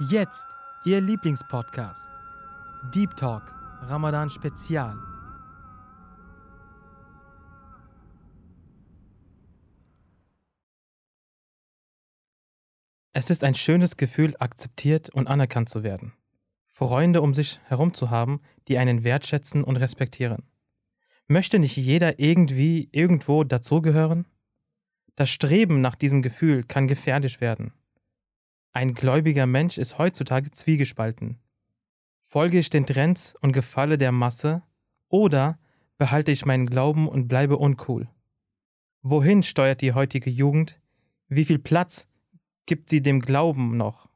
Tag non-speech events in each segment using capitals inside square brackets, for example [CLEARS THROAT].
Jetzt Ihr Lieblingspodcast. Deep Talk, Ramadan Spezial. Es ist ein schönes Gefühl, akzeptiert und anerkannt zu werden. Freunde um sich herum zu haben, die einen wertschätzen und respektieren. Möchte nicht jeder irgendwie irgendwo dazugehören? Das Streben nach diesem Gefühl kann gefährlich werden. Ein gläubiger Mensch ist heutzutage zwiegespalten. Folge ich den Trends und gefalle der Masse oder behalte ich meinen Glauben und bleibe uncool? Wohin steuert die heutige Jugend? Wie viel Platz gibt sie dem Glauben noch?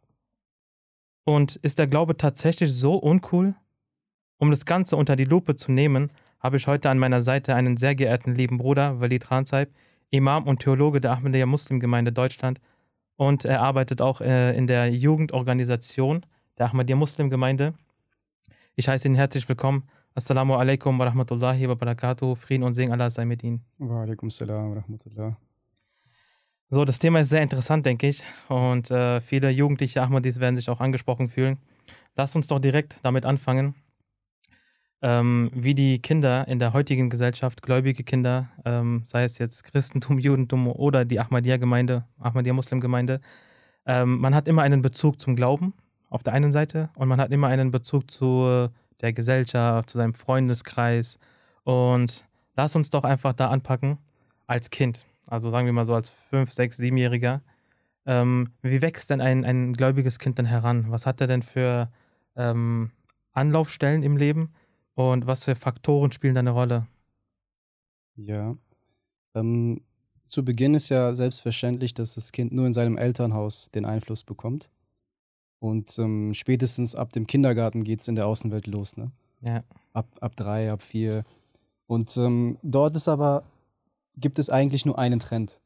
Und ist der Glaube tatsächlich so uncool? Um das Ganze unter die Lupe zu nehmen, habe ich heute an meiner Seite einen sehr geehrten lieben Bruder, Walid Ransaib, Imam und Theologe der Ahmadiyya Muslimgemeinde Deutschland und er arbeitet auch äh, in der Jugendorganisation der Ahmadiyya Muslimgemeinde. Ich heiße ihn herzlich willkommen. Assalamu alaikum wa rahmatullahi wa barakatuh. Frieden und Segen Allah sei mit Ihnen. Wa alaikum salam wa rahmatullah. So, das Thema ist sehr interessant, denke ich. Und äh, viele jugendliche Ahmadis werden sich auch angesprochen fühlen. Lasst uns doch direkt damit anfangen, ähm, wie die Kinder in der heutigen Gesellschaft, gläubige Kinder, ähm, sei es jetzt Christentum, Judentum oder die Ahmadiyya-Gemeinde, Ahmadiyya-Muslim-Gemeinde, ähm, man hat immer einen Bezug zum Glauben auf der einen Seite und man hat immer einen Bezug zu der Gesellschaft, zu seinem Freundeskreis. Und lass uns doch einfach da anpacken als Kind also sagen wir mal so als fünf, sechs, siebenjähriger, ähm, wie wächst denn ein, ein gläubiges Kind denn heran? Was hat er denn für ähm, Anlaufstellen im Leben und was für Faktoren spielen da eine Rolle? Ja, ähm, zu Beginn ist ja selbstverständlich, dass das Kind nur in seinem Elternhaus den Einfluss bekommt. Und ähm, spätestens ab dem Kindergarten geht es in der Außenwelt los, ne? Ja. Ab, ab drei, ab vier. Und ähm, dort ist aber gibt es eigentlich nur einen Trend.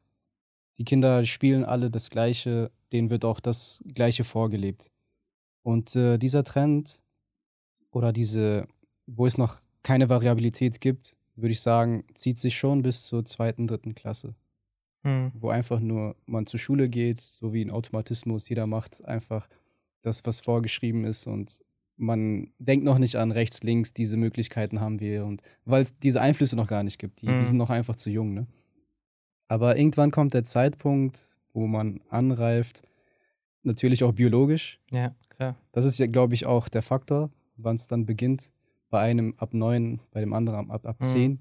Die Kinder spielen alle das Gleiche, denen wird auch das Gleiche vorgelebt. Und äh, dieser Trend oder diese, wo es noch keine Variabilität gibt, würde ich sagen, zieht sich schon bis zur zweiten, dritten Klasse. Hm. Wo einfach nur man zur Schule geht, so wie ein Automatismus, jeder macht einfach das, was vorgeschrieben ist und man denkt noch nicht an rechts, links, diese Möglichkeiten haben wir und weil es diese Einflüsse noch gar nicht gibt, die, mhm. die sind noch einfach zu jung, ne? Aber irgendwann kommt der Zeitpunkt, wo man anreift, natürlich auch biologisch. Ja, klar. Das ist ja, glaube ich, auch der Faktor, wann es dann beginnt. Bei einem ab neun, bei dem anderen ab, ab mhm. zehn.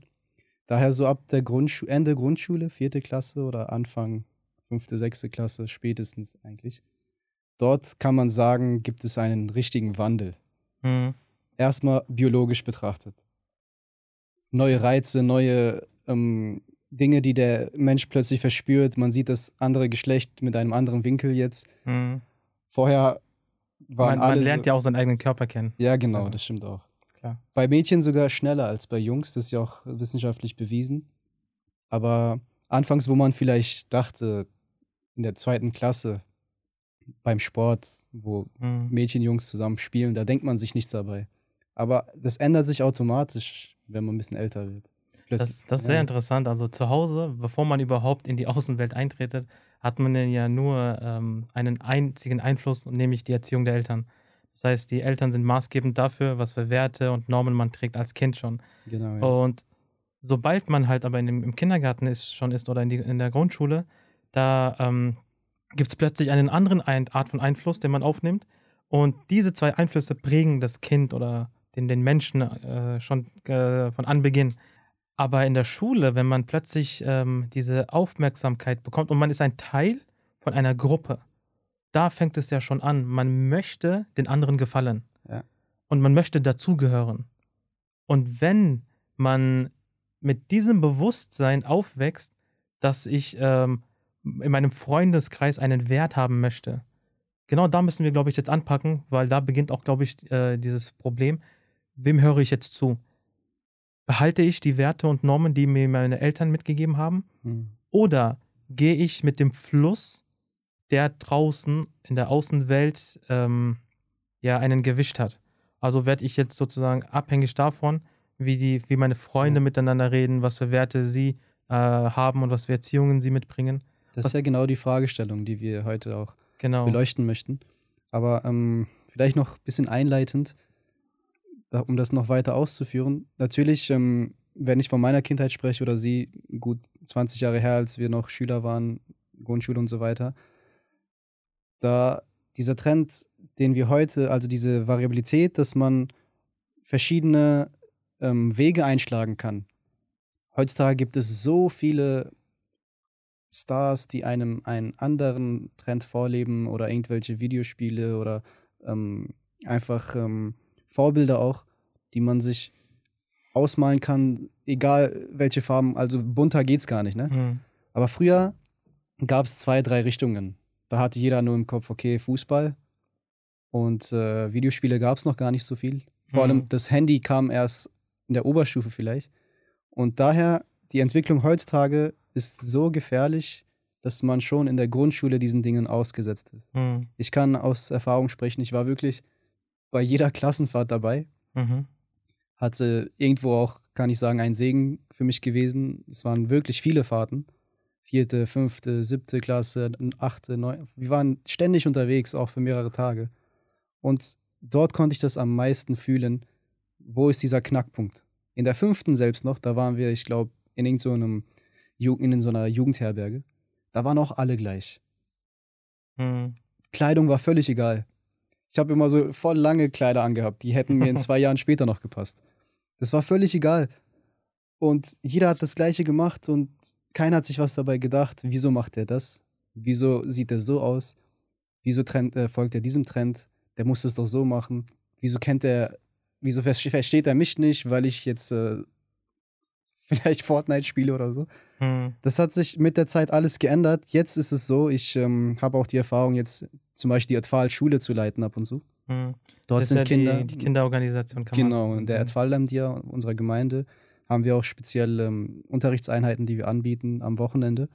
Daher so ab der Grundschu Ende Grundschule, vierte Klasse oder Anfang fünfte, sechste Klasse, spätestens eigentlich. Dort kann man sagen, gibt es einen richtigen Wandel. Mhm. Erstmal biologisch betrachtet. Neue Reize, neue ähm, Dinge, die der Mensch plötzlich verspürt. Man sieht das andere Geschlecht mit einem anderen Winkel jetzt. Mhm. Vorher waren man, alle. Man lernt so, ja auch seinen eigenen Körper kennen. Ja, genau, also, das stimmt auch. Klar. Bei Mädchen sogar schneller als bei Jungs, das ist ja auch wissenschaftlich bewiesen. Aber anfangs, wo man vielleicht dachte, in der zweiten Klasse, beim Sport, wo mhm. Mädchen, Jungs zusammen spielen, da denkt man sich nichts dabei. Aber das ändert sich automatisch, wenn man ein bisschen älter wird. Das, das, ist sehr interessant. Also zu Hause, bevor man überhaupt in die Außenwelt eintretet, hat man ja nur ähm, einen einzigen Einfluss, nämlich die Erziehung der Eltern. Das heißt, die Eltern sind maßgebend dafür, was für Werte und Normen man trägt als Kind schon. Genau. Ja. Und sobald man halt aber in dem, im Kindergarten ist, schon ist oder in, die, in der Grundschule, da ähm, gibt es plötzlich einen anderen Art von Einfluss, den man aufnimmt. Und diese zwei Einflüsse prägen das Kind oder den, den Menschen äh, schon äh, von Anbeginn. Aber in der Schule, wenn man plötzlich ähm, diese Aufmerksamkeit bekommt und man ist ein Teil von einer Gruppe, da fängt es ja schon an. Man möchte den anderen gefallen. Ja. Und man möchte dazugehören. Und wenn man mit diesem Bewusstsein aufwächst, dass ich ähm, in meinem Freundeskreis einen Wert haben möchte. Genau da müssen wir, glaube ich, jetzt anpacken, weil da beginnt auch, glaube ich, äh, dieses Problem. Wem höre ich jetzt zu? Behalte ich die Werte und Normen, die mir meine Eltern mitgegeben haben? Mhm. Oder gehe ich mit dem Fluss, der draußen in der Außenwelt ähm, ja einen gewischt hat? Also werde ich jetzt sozusagen abhängig davon, wie, die, wie meine Freunde ja. miteinander reden, was für Werte sie äh, haben und was für Erziehungen sie mitbringen. Das ist ja genau die Fragestellung, die wir heute auch genau. beleuchten möchten. Aber ähm, vielleicht noch ein bisschen einleitend, da, um das noch weiter auszuführen. Natürlich, ähm, wenn ich von meiner Kindheit spreche oder sie, gut 20 Jahre her, als wir noch Schüler waren, Grundschule und so weiter, da dieser Trend, den wir heute, also diese Variabilität, dass man verschiedene ähm, Wege einschlagen kann. Heutzutage gibt es so viele Stars, die einem einen anderen Trend vorleben oder irgendwelche Videospiele oder ähm, einfach ähm, Vorbilder auch, die man sich ausmalen kann, egal welche Farben, also bunter geht's gar nicht, ne? Mhm. Aber früher gab es zwei, drei Richtungen. Da hatte jeder nur im Kopf, okay, Fußball und äh, Videospiele gab es noch gar nicht so viel. Vor Mhm. allem das Handy kam erst in der Oberstufe vielleicht. Und daher, die Entwicklung heutzutage ist so gefährlich, dass man schon in der Grundschule diesen Dingen ausgesetzt ist. Mhm. Ich kann aus Erfahrung sprechen, ich war wirklich bei jeder Klassenfahrt dabei. Mhm. Hatte irgendwo auch, kann ich sagen, ein Segen für mich gewesen. Es waren wirklich viele Fahrten. Vierte, fünfte, siebte Klasse, achte, neunte. Wir waren ständig unterwegs, auch für mehrere Tage. Und dort konnte ich das am meisten fühlen. Wo ist dieser Knackpunkt? In der fünften selbst noch, da waren wir, ich glaube, in irgendeinem Ju- in so einer Jugendherberge. Da waren auch alle gleich. Mhm. Kleidung war völlig egal. Ich habe immer so voll lange Kleider angehabt. Die hätten mir in [LAUGHS] zwei Jahren später noch gepasst. Das war völlig egal. Und jeder hat das Gleiche gemacht und keiner hat sich was dabei gedacht. Wieso macht er das? Wieso sieht er so aus? Wieso trend, äh, folgt er diesem Trend? Der muss es doch so machen. Wieso kennt er, wieso ver- versteht er mich nicht, weil ich jetzt äh, [LAUGHS] vielleicht Fortnite spiele oder so? Mhm. Das hat sich mit der Zeit alles geändert. Jetzt ist es so, ich ähm, habe auch die Erfahrung, jetzt zum Beispiel die Atfal-Schule zu leiten ab und zu. Mhm. Dort das sind ist ja Kinder. Die, die Kinderorganisation kann genau, in der Mhm. Atfal-Lamdia unserer Gemeinde haben wir auch speziell ähm, Unterrichtseinheiten, die wir anbieten am Wochenende.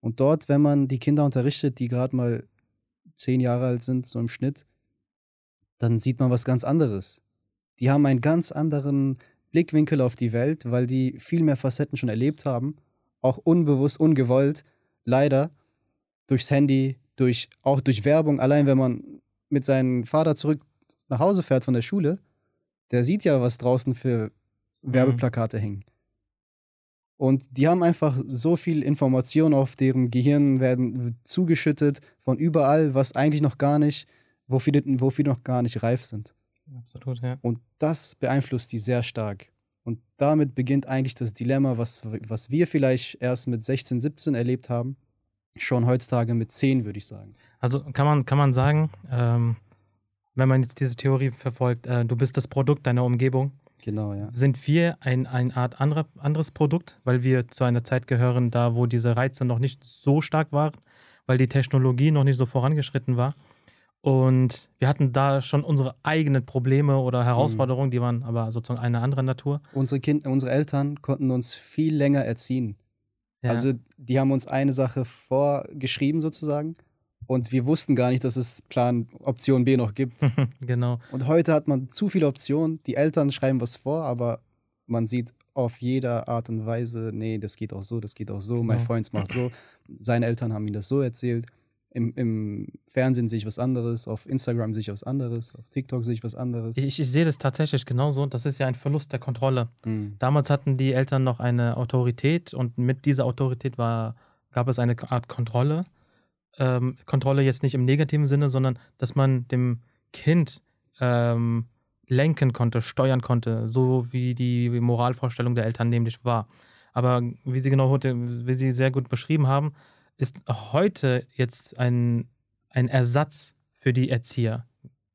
Und dort, wenn man die Kinder unterrichtet, die gerade mal zehn Jahre alt sind, so im Schnitt, dann sieht man was ganz anderes. Die haben einen ganz anderen Blickwinkel auf die Welt, weil die viel mehr Facetten schon erlebt haben, auch unbewusst, ungewollt, leider durchs Handy, durch, auch durch Werbung. Allein wenn man mit seinem Vater zurück nach Hause fährt von der Schule, der sieht ja, was draußen für Werbeplakate hängen. Und die haben einfach so viel Information auf deren Gehirn werden zugeschüttet von überall, was eigentlich noch gar nicht, wofür, die- wofür die noch gar nicht reif sind. Absolut, ja. Und das beeinflusst die sehr stark. Und damit beginnt eigentlich das Dilemma, was, was wir vielleicht erst mit 16, 17 erlebt haben, schon heutzutage mit 10, würde ich sagen. Also kann man, kann man sagen, ähm, wenn man jetzt diese Theorie verfolgt, äh, du bist das Produkt deiner Umgebung, Genau, ja. sind wir ein, eine Art andere, anderes Produkt, weil wir zu einer Zeit gehören, da wo diese Reize noch nicht so stark waren, weil die Technologie noch nicht so vorangeschritten war. Und wir hatten da schon unsere eigenen Probleme oder Herausforderungen, die waren aber sozusagen einer anderen Natur. Unsere, kind, unsere Eltern konnten uns viel länger erziehen. Ja. Also die haben uns eine Sache vorgeschrieben sozusagen und wir wussten gar nicht, dass es Plan Option B noch gibt. [LAUGHS] genau. Und heute hat man zu viele Optionen. Die Eltern schreiben was vor, aber man sieht auf jeder Art und Weise, nee, das geht auch so, das geht auch so, mein Genau. Freund macht so, seine Eltern haben ihm das so erzählt. Im, Im Fernsehen sehe ich was anderes, auf Instagram sehe ich was anderes, auf TikTok sehe ich was anderes. Ich, ich, sehe das tatsächlich genauso. Das ist ja ein Verlust der Kontrolle. Mhm. Damals hatten die Eltern noch eine Autorität und mit dieser Autorität war, gab es eine Art Kontrolle. Ähm, Kontrolle jetzt nicht im negativen Sinne, sondern dass man dem Kind ähm, lenken konnte, steuern konnte, so wie die Moralvorstellung der Eltern nämlich war. Aber wie Sie genau heute, wie Sie sehr gut beschrieben haben, ist heute jetzt ein, ein Ersatz für die Erzieher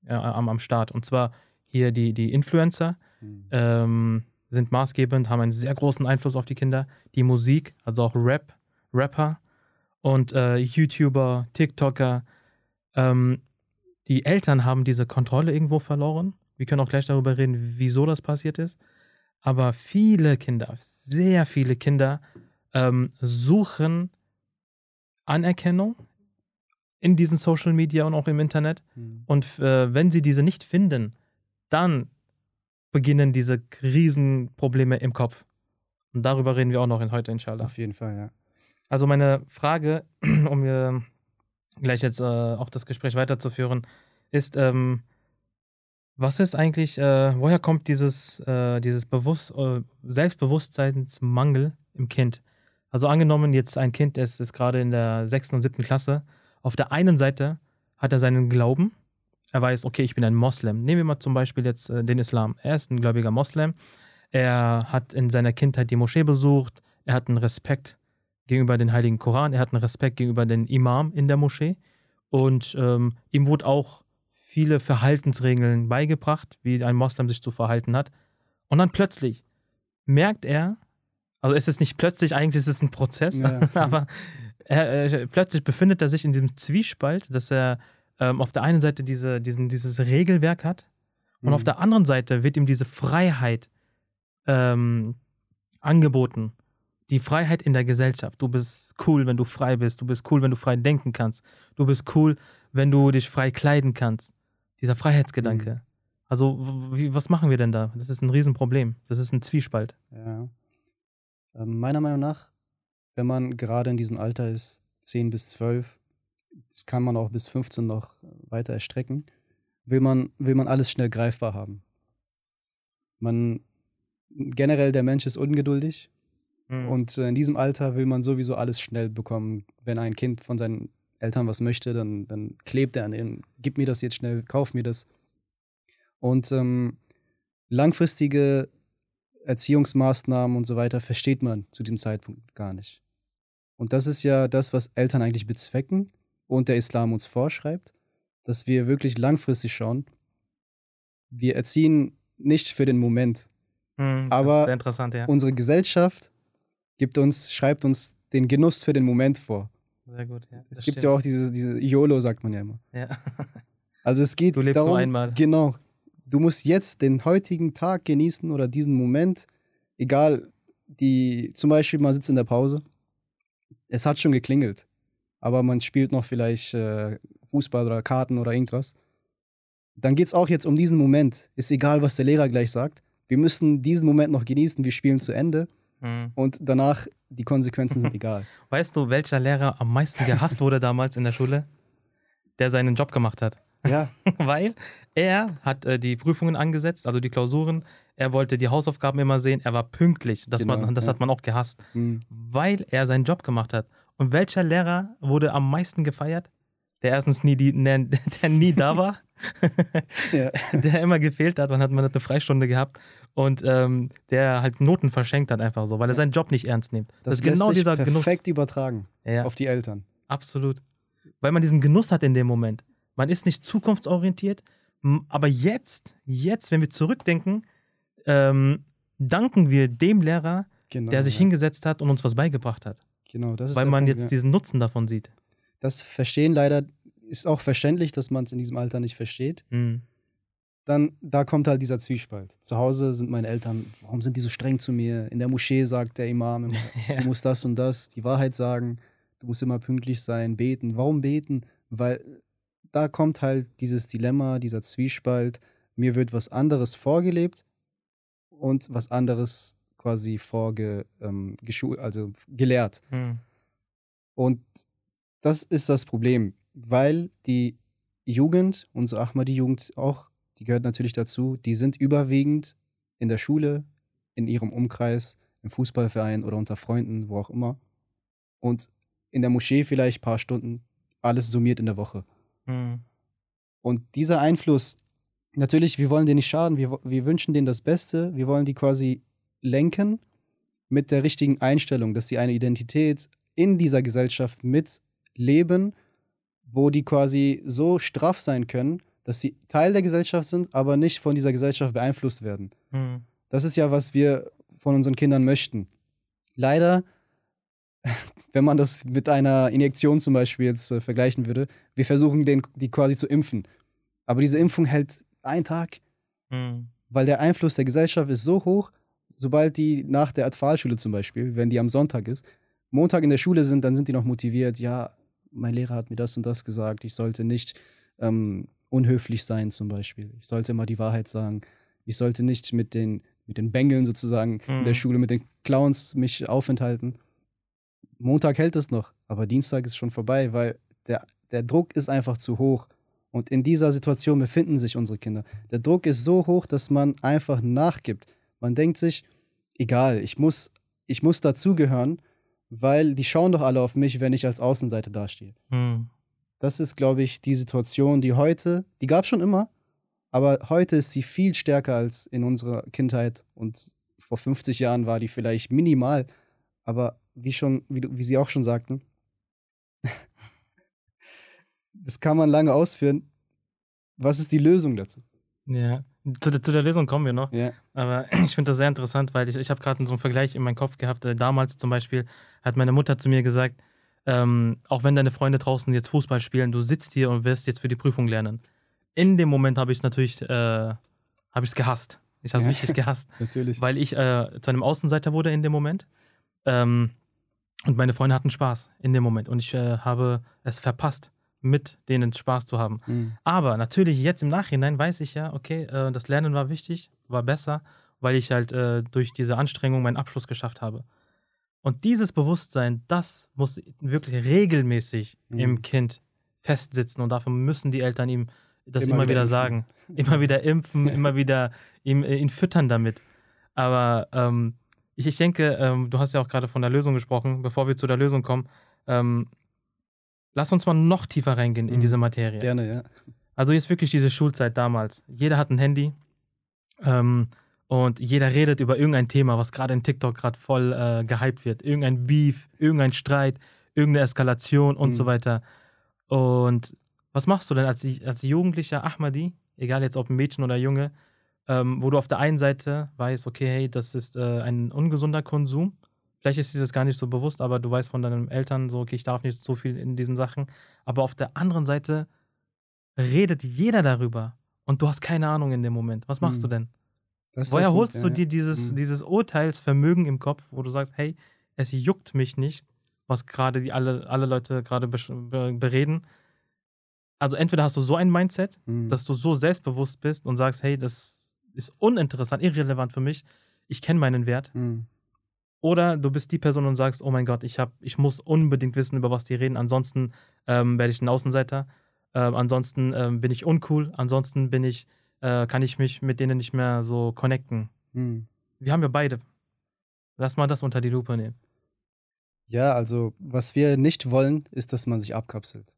ja, am, am Start. Und zwar hier die, die Influencer, Mhm. ähm, sind maßgebend, haben einen sehr großen Einfluss auf die Kinder. Die Musik, also auch Rap, Rapper und äh, YouTuber, TikToker. Ähm, die Eltern haben diese Kontrolle irgendwo verloren. Wir können auch gleich darüber reden, wieso das passiert ist. Aber viele Kinder, sehr viele Kinder ähm, suchen Anerkennung in diesen Social Media und auch im Internet. Mhm. Und äh, wenn sie diese nicht finden, dann beginnen diese Riesenprobleme im Kopf. Und darüber reden wir auch noch in heute, inshallah. Auf jeden Fall, ja. Also meine Frage, [CLEARS THROAT] um gleich jetzt äh, auch das Gespräch weiterzuführen, ist, ähm, was ist eigentlich, äh, woher kommt dieses, äh, dieses Bewusst äh, Selbstbewusstseinsmangel im Kind? Also angenommen, jetzt ein Kind, das ist gerade in der sechsten und siebten Klasse. Auf der einen Seite hat er seinen Glauben. Er weiß, okay, ich bin ein Moslem. Nehmen wir mal zum Beispiel jetzt äh, den Islam. Er ist ein gläubiger Moslem. Er hat in seiner Kindheit die Moschee besucht. Er hat einen Respekt gegenüber dem Heiligen Koran. Er hat einen Respekt gegenüber dem Imam in der Moschee. Und ähm, ihm wurde auch viele Verhaltensregeln beigebracht, wie ein Moslem sich zu verhalten hat. Und dann plötzlich merkt er, also es ist nicht plötzlich, eigentlich ist es ein Prozess, ja. [LAUGHS] aber er, er, plötzlich befindet er sich in diesem Zwiespalt, dass er ähm, auf der einen Seite diese, diesen, dieses Regelwerk hat und mhm. auf der anderen Seite wird ihm diese Freiheit ähm, angeboten. Die Freiheit in der Gesellschaft. Du bist cool, wenn du frei bist. Du bist cool, wenn du frei denken kannst. Du bist cool, wenn du dich frei kleiden kannst. Dieser Freiheitsgedanke. Mhm. Also, wie, was machen wir denn da? Das ist ein Riesenproblem. Das ist ein Zwiespalt. Ja. Ähm, meiner Meinung nach, wenn man gerade in diesem Alter ist, 10 bis 12, das kann man auch bis 15 noch weiter erstrecken, will man, will man alles schnell greifbar haben. Man, generell der Mensch ist ungeduldig mhm. und in diesem Alter will man sowieso alles schnell bekommen. Wenn ein Kind von seinen Eltern was möchte, dann, dann klebt er an ihnen, gib mir das jetzt schnell, kauf mir das. Und ähm, langfristige Erziehungsmaßnahmen und so weiter versteht man zu dem Zeitpunkt gar nicht. Und das ist ja das, was Eltern eigentlich bezwecken und der Islam uns vorschreibt, dass wir wirklich langfristig schauen. Wir erziehen nicht für den Moment, hm, aber ja. unsere Gesellschaft gibt uns, schreibt uns den Genuss für den Moment vor. Sehr gut, ja. Es gibt stimmt. ja auch diese, diese YOLO, sagt man ja immer. Ja. [LAUGHS] Also es geht du lebst darum, nur einmal. Genau. Du musst jetzt den heutigen Tag genießen oder diesen Moment, egal, die, zum Beispiel, man sitzt in der Pause, es hat schon geklingelt, aber man spielt noch vielleicht äh, Fußball oder Karten oder irgendwas. Dann geht es auch jetzt um diesen Moment. Ist egal, was der Lehrer gleich sagt. Wir müssen diesen Moment noch genießen, wir spielen zu Ende. Mhm. Und danach, die Konsequenzen sind [LAUGHS] egal. Weißt du, welcher Lehrer am meisten gehasst wurde damals in der Schule? Der seinen Job gemacht hat. Ja. [LAUGHS] Weil er hat äh, die Prüfungen angesetzt, also die Klausuren. Er wollte die Hausaufgaben immer sehen. Er war pünktlich. Das, genau, man, das ja. hat man auch gehasst. Mhm. Weil er seinen Job gemacht hat. Und welcher Lehrer wurde am meisten gefeiert? Der erstens nie, die, der, [LAUGHS] der nie da war. ja. Der immer gefehlt hat. Man hat mal eine Freistunde gehabt und ähm, der halt Noten verschenkt hat einfach so, weil er seinen Job nicht ernst nimmt. Das, das ist genau dieser perfekt Genuss. Perfekt übertragen ja. auf die Eltern. Absolut. Weil man diesen Genuss hat in dem Moment. Man ist nicht zukunftsorientiert, aber jetzt, jetzt, wenn wir zurückdenken, ähm, danken wir dem Lehrer, genau, der sich ja. hingesetzt hat und uns was beigebracht hat. Genau, das ist Weil man Punkt, jetzt ja. diesen Nutzen davon sieht. Das Verstehen leider ist auch verständlich, dass man es in diesem Alter nicht versteht. Mhm dann da kommt halt dieser Zwiespalt. Zu Hause sind meine Eltern, warum sind die so streng zu mir? In der Moschee sagt der Imam immer, [LAUGHS] ja. du musst das und das, die Wahrheit sagen, du musst immer pünktlich sein, beten. Warum beten? Weil da kommt halt dieses Dilemma, dieser Zwiespalt. Mir wird was anderes vorgelebt und was anderes quasi vorge, ähm, also gelehrt. Hm. Und das ist das Problem, weil die Jugend, unsere Ahmadi-Jugend auch die gehört natürlich dazu, die sind überwiegend in der Schule, in ihrem Umkreis, im Fußballverein oder unter Freunden, wo auch immer. Und in der Moschee vielleicht ein paar Stunden, alles summiert in der Woche. Mhm. Und dieser Einfluss, natürlich, wir wollen denen nicht schaden, wir, wir wünschen denen das Beste, wir wollen die quasi lenken mit der richtigen Einstellung, dass sie eine Identität in dieser Gesellschaft mitleben, wo die quasi so straff sein können, dass sie Teil der Gesellschaft sind, aber nicht von dieser Gesellschaft beeinflusst werden. Mhm. Das ist ja, was wir von unseren Kindern möchten. Leider, [LAUGHS] wenn man das mit einer Injektion zum Beispiel jetzt äh, vergleichen würde, wir versuchen den, die quasi zu impfen. Aber diese Impfung hält einen Tag, mhm. weil der Einfluss der Gesellschaft ist so hoch, sobald die nach der Atfalschule zum Beispiel, wenn die am Sonntag ist, Montag in der Schule sind, dann sind die noch motiviert, ja, mein Lehrer hat mir das und das gesagt, ich sollte nicht ähm, unhöflich sein zum Beispiel. Ich sollte immer die Wahrheit sagen. Ich sollte nicht mit den, mit den Bengeln sozusagen mhm. in der mhm. Schule, mit den Clowns mich aufenthalten. Montag hält es noch, aber Dienstag ist schon vorbei, weil der, der Druck ist einfach zu hoch. Und in dieser Situation befinden sich unsere Kinder. Der Druck ist so hoch, dass man einfach nachgibt. Man denkt sich, egal, ich muss, ich muss dazugehören, weil die schauen doch alle auf mich, wenn ich als Außenseiter dastehe. Hm. Das ist, glaube ich, die Situation, die heute, die gab es schon immer, aber heute ist sie viel stärker als in unserer Kindheit und vor 50 Jahren war die vielleicht minimal, aber wie schon, wie, wie Sie auch schon sagten, [LAUGHS] das kann man lange ausführen. Was ist die Lösung dazu? Ja. Zu, der- zu der Lösung kommen wir noch. Ja, Aber [CLEARS THROAT] ich finde das sehr interessant, weil ich, ich habe gerade so einen Vergleich in meinem Kopf gehabt. Äh, damals zum Beispiel hat meine Mutter zu mir gesagt, ähm, auch wenn deine Freunde draußen jetzt Fußball spielen, du sitzt hier und wirst jetzt für die Prüfung lernen. In dem Moment habe ich es natürlich, äh, habe ich es gehasst. Ich habe es Ja. richtig gehasst, [LAUGHS] natürlich. weil ich äh, zu einem Außenseiter wurde in dem Moment. Ähm, und meine Freunde hatten Spaß in dem Moment. Und ich äh, habe es verpasst, mit denen Spaß zu haben. Mhm. Aber natürlich jetzt im Nachhinein weiß ich ja, okay, äh, das Lernen war wichtig, war besser, weil ich halt äh, durch diese Anstrengung meinen Abschluss geschafft habe. Und dieses Bewusstsein, das muss wirklich regelmäßig Mhm. im Kind festsitzen. Und dafür müssen die Eltern ihm das Immer immer, wieder impfen. sagen. Immer wieder [LAUGHS] impfen, immer wieder ihm, äh, ihn füttern damit. Aber ähm, ich, ich denke, ähm, du hast ja auch gerade von der Lösung gesprochen. Bevor wir zu der Lösung kommen, ähm, lass uns mal noch tiefer reingehen in Mhm. diese Materie. Gerne, ja. Also jetzt wirklich diese Schulzeit damals. Jeder hat ein Handy ähm, und jeder redet über irgendein Thema, was gerade in TikTok gerade voll äh, gehypt wird. Irgendein Beef, irgendein Streit, irgendeine Eskalation und Mhm. so weiter. Und was machst du denn als, als jugendlicher Ahmadi, egal jetzt ob ein Mädchen oder Junge, ähm, wo du auf der einen Seite weißt, okay, hey, das ist äh, ein ungesunder Konsum. Vielleicht ist dir das gar nicht so bewusst, aber du weißt von deinen Eltern so, okay, ich darf nicht so viel in diesen Sachen. Aber auf der anderen Seite redet jeder darüber und du hast keine Ahnung in dem Moment. Was machst Mhm. du denn? Woher gut, holst ja, du dir dieses, Mhm. dieses Urteilsvermögen im Kopf, wo du sagst, hey, es juckt mich nicht, was gerade die alle, alle Leute gerade bereden. Also entweder hast du so ein Mindset, Mhm. dass du so selbstbewusst bist und sagst, hey, das ist uninteressant, irrelevant für mich, ich kenne meinen Wert. Mhm. Oder du bist die Person und sagst, oh mein Gott, ich, hab, ich muss unbedingt wissen, über was die reden, ansonsten ähm, werde ich ein Außenseiter, ähm, ansonsten ähm, bin ich uncool, ansonsten bin ich, äh, kann ich mich mit denen nicht mehr so connecten. Mhm. Wir haben ja beide. Lass mal das unter die Lupe nehmen. Ja, also was wir nicht wollen, ist, dass man sich abkapselt.